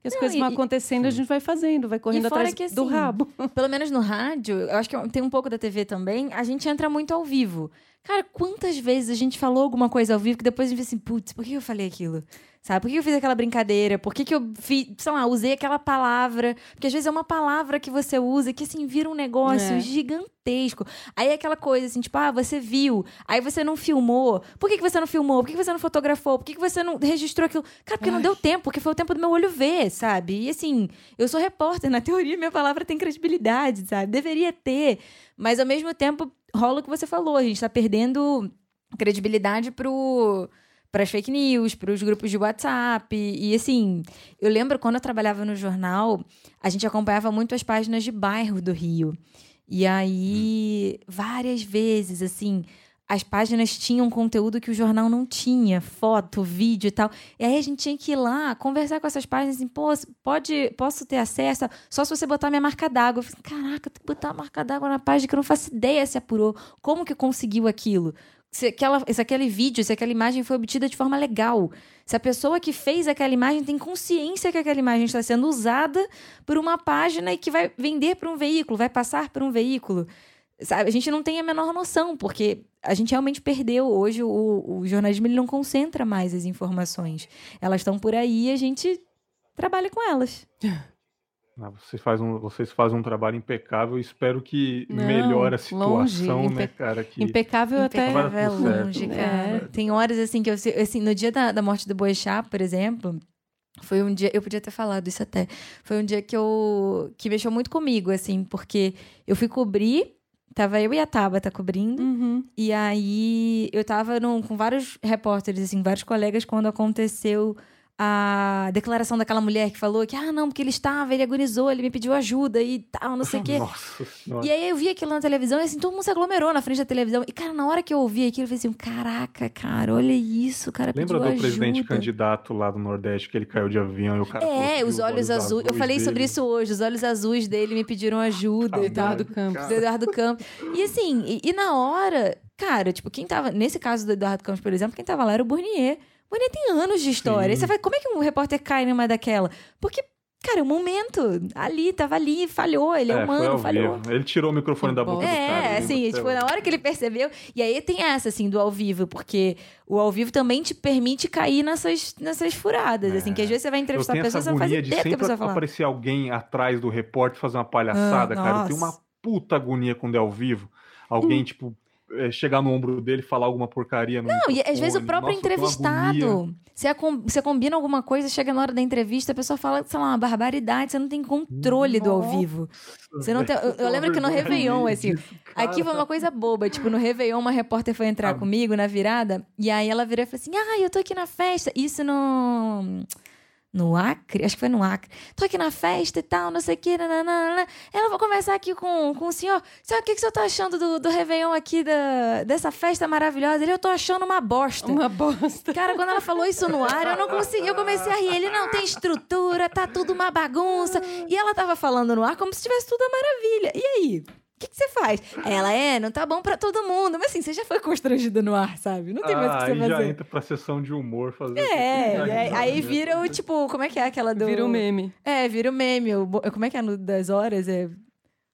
Que as não, coisas e, vão acontecendo, e a gente vai fazendo, vai correndo atrás que, assim, do rabo. Pelo menos no rádio, eu acho que tem um pouco da TV também, a gente entra muito ao vivo. Cara, quantas vezes a gente falou alguma coisa ao vivo que depois a gente vê assim, putz, por que eu falei aquilo? Sabe? Por que eu fiz aquela brincadeira? Por que, que eu fiz, sei lá, usei aquela palavra? Porque às vezes é uma palavra que você usa que assim vira um negócio é. gigantesco. Aí é aquela coisa assim, tipo, ah, você viu, aí você não filmou. Por que, que você não filmou? Por que, que você não fotografou? Por que, que você não registrou aquilo? Cara, porque Ai. não deu tempo, porque foi o tempo do meu olho ver, sabe? E assim, eu sou repórter, na teoria minha palavra tem credibilidade, sabe? Deveria ter. Mas ao mesmo tempo, rola o que você falou, a gente tá perdendo credibilidade pro para as fake news, para os grupos de WhatsApp. E assim, eu lembro quando eu trabalhava no jornal, a gente acompanhava muito as páginas de bairro do Rio. E aí, várias vezes, assim, as páginas tinham conteúdo que o jornal não tinha, foto, vídeo e tal. E aí a gente tinha que ir lá conversar com essas páginas assim, pô, pode, posso ter acesso? Só se você botar minha marca d'água. Eu falei, caraca, tem que botar a marca d'água na página que eu não faço ideia se apurou. Como que conseguiu aquilo? se, aquela, se aquele vídeo, se aquela imagem foi obtida de forma legal. Se a pessoa que fez aquela imagem tem consciência que aquela imagem está sendo usada por uma página e que vai vender para um veículo, vai passar por um veículo. Sabe? A gente não tem a menor noção, porque a gente realmente perdeu. Hoje o, o jornalismo ele não concentra mais as informações. Elas estão por aí e a gente trabalha com elas. Ah, vocês fazem um, vocês fazem um trabalho impecável e espero que Não, melhore a situação, longe, né, cara? Que impecável até é longe, cara. É. Tem horas assim que eu assim, no dia da, da morte do Boechat, por exemplo, foi um dia, eu podia ter falado isso até. Foi um dia que eu que mexeu muito comigo, assim, porque eu fui cobrir Tava eu e a Tabata cobrindo. Uhum. E aí eu tava num, com vários repórteres, assim, vários colegas, quando aconteceu a declaração daquela mulher que falou que, ah, não, porque ele estava, ele agonizou, ele me pediu ajuda e tal, não sei o quê. Nossa senhora. E aí eu vi aquilo na televisão e assim, todo mundo se aglomerou na frente da televisão. E, cara, na hora que eu ouvi aquilo, eu falei assim, caraca, cara, olha isso, cara Lembra do ajuda. presidente candidato lá do Nordeste que ele caiu de avião e o cara... É, os olhos, olhos azuis. azuis. Eu falei dele. sobre isso hoje, os olhos azuis dele me pediram ajuda. Ah, Eduardo Campos. Do Eduardo Campos. E assim, e, e na hora, cara, tipo, quem tava... Nesse caso do Eduardo Campos, por exemplo, quem tava lá era o Burnier. Mulher tem anos de história. Você vai, como é que um repórter cai numa daquela? Porque Cara, é um momento. Ali, tava ali, falhou. Ele é, É, humano, falhou. vivo. Ele tirou o microfone da boca do cara. É, assim, tipo, na hora que ele percebeu. E aí tem essa, assim, do ao vivo, porque o ao vivo também te permite cair nessas, nessas furadas, assim, que às vezes você vai É. Entrevistar a pessoa, você faz agonia de ideia do que a sempre pessoa falar. aparecer alguém atrás do repórter fazer uma palhaçada, Ah, cara. Eu tenho uma puta agonia quando é ao vivo. Hum. Alguém, tipo, é, chegar no ombro dele e falar alguma porcaria Não, e às vezes o próprio Nossa, entrevistado. Você, você combina alguma coisa, chega na hora da entrevista, a pessoa fala, sei lá, uma barbaridade, você não tem controle do ao Nossa, vivo. Você não tem, eu, eu lembro que no Réveillon, assim, aqui foi uma coisa boba. Tipo, no Réveillon, uma repórter foi entrar Ah. comigo na virada, e aí ela virou e falou assim: Ah, eu tô aqui na festa. Isso no. No Acre? Acho que foi no Acre. Tô aqui na festa e tal, não sei o que. Nananana. Ela vou conversar aqui com, com o senhor. Senhor, o que, que o senhor tá achando do, do Réveillon aqui, da, dessa festa maravilhosa? Ele, eu tô achando uma bosta. Uma bosta. Cara, quando ela falou isso no ar, eu não consegui. Eu comecei a rir. Ele não tem estrutura, tá tudo uma bagunça. E ela tava falando no ar como se tivesse tudo uma maravilha. E aí? O que, que você faz? Ela é, não tá bom pra todo mundo. Mas assim, você já foi constrangido no ar, sabe? Não tem mais o Ah, que você aí já entra pra sessão de humor fazer. É, é, aí risada, vira né? o tipo, como é que é aquela do. Vira um meme. É, vira o meme. o como é que é no das horas? É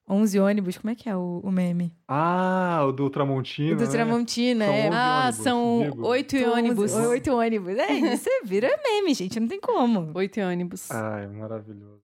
11 ônibus. Como é que é o, o meme? Ah, o do O Tramontina. do né? Tramontina, São é. 11 Ah, ônibus, são oito ônibus. Oito ônibus. É, isso vira meme, gente. Não tem como. Oito ônibus. Ai, maravilhoso.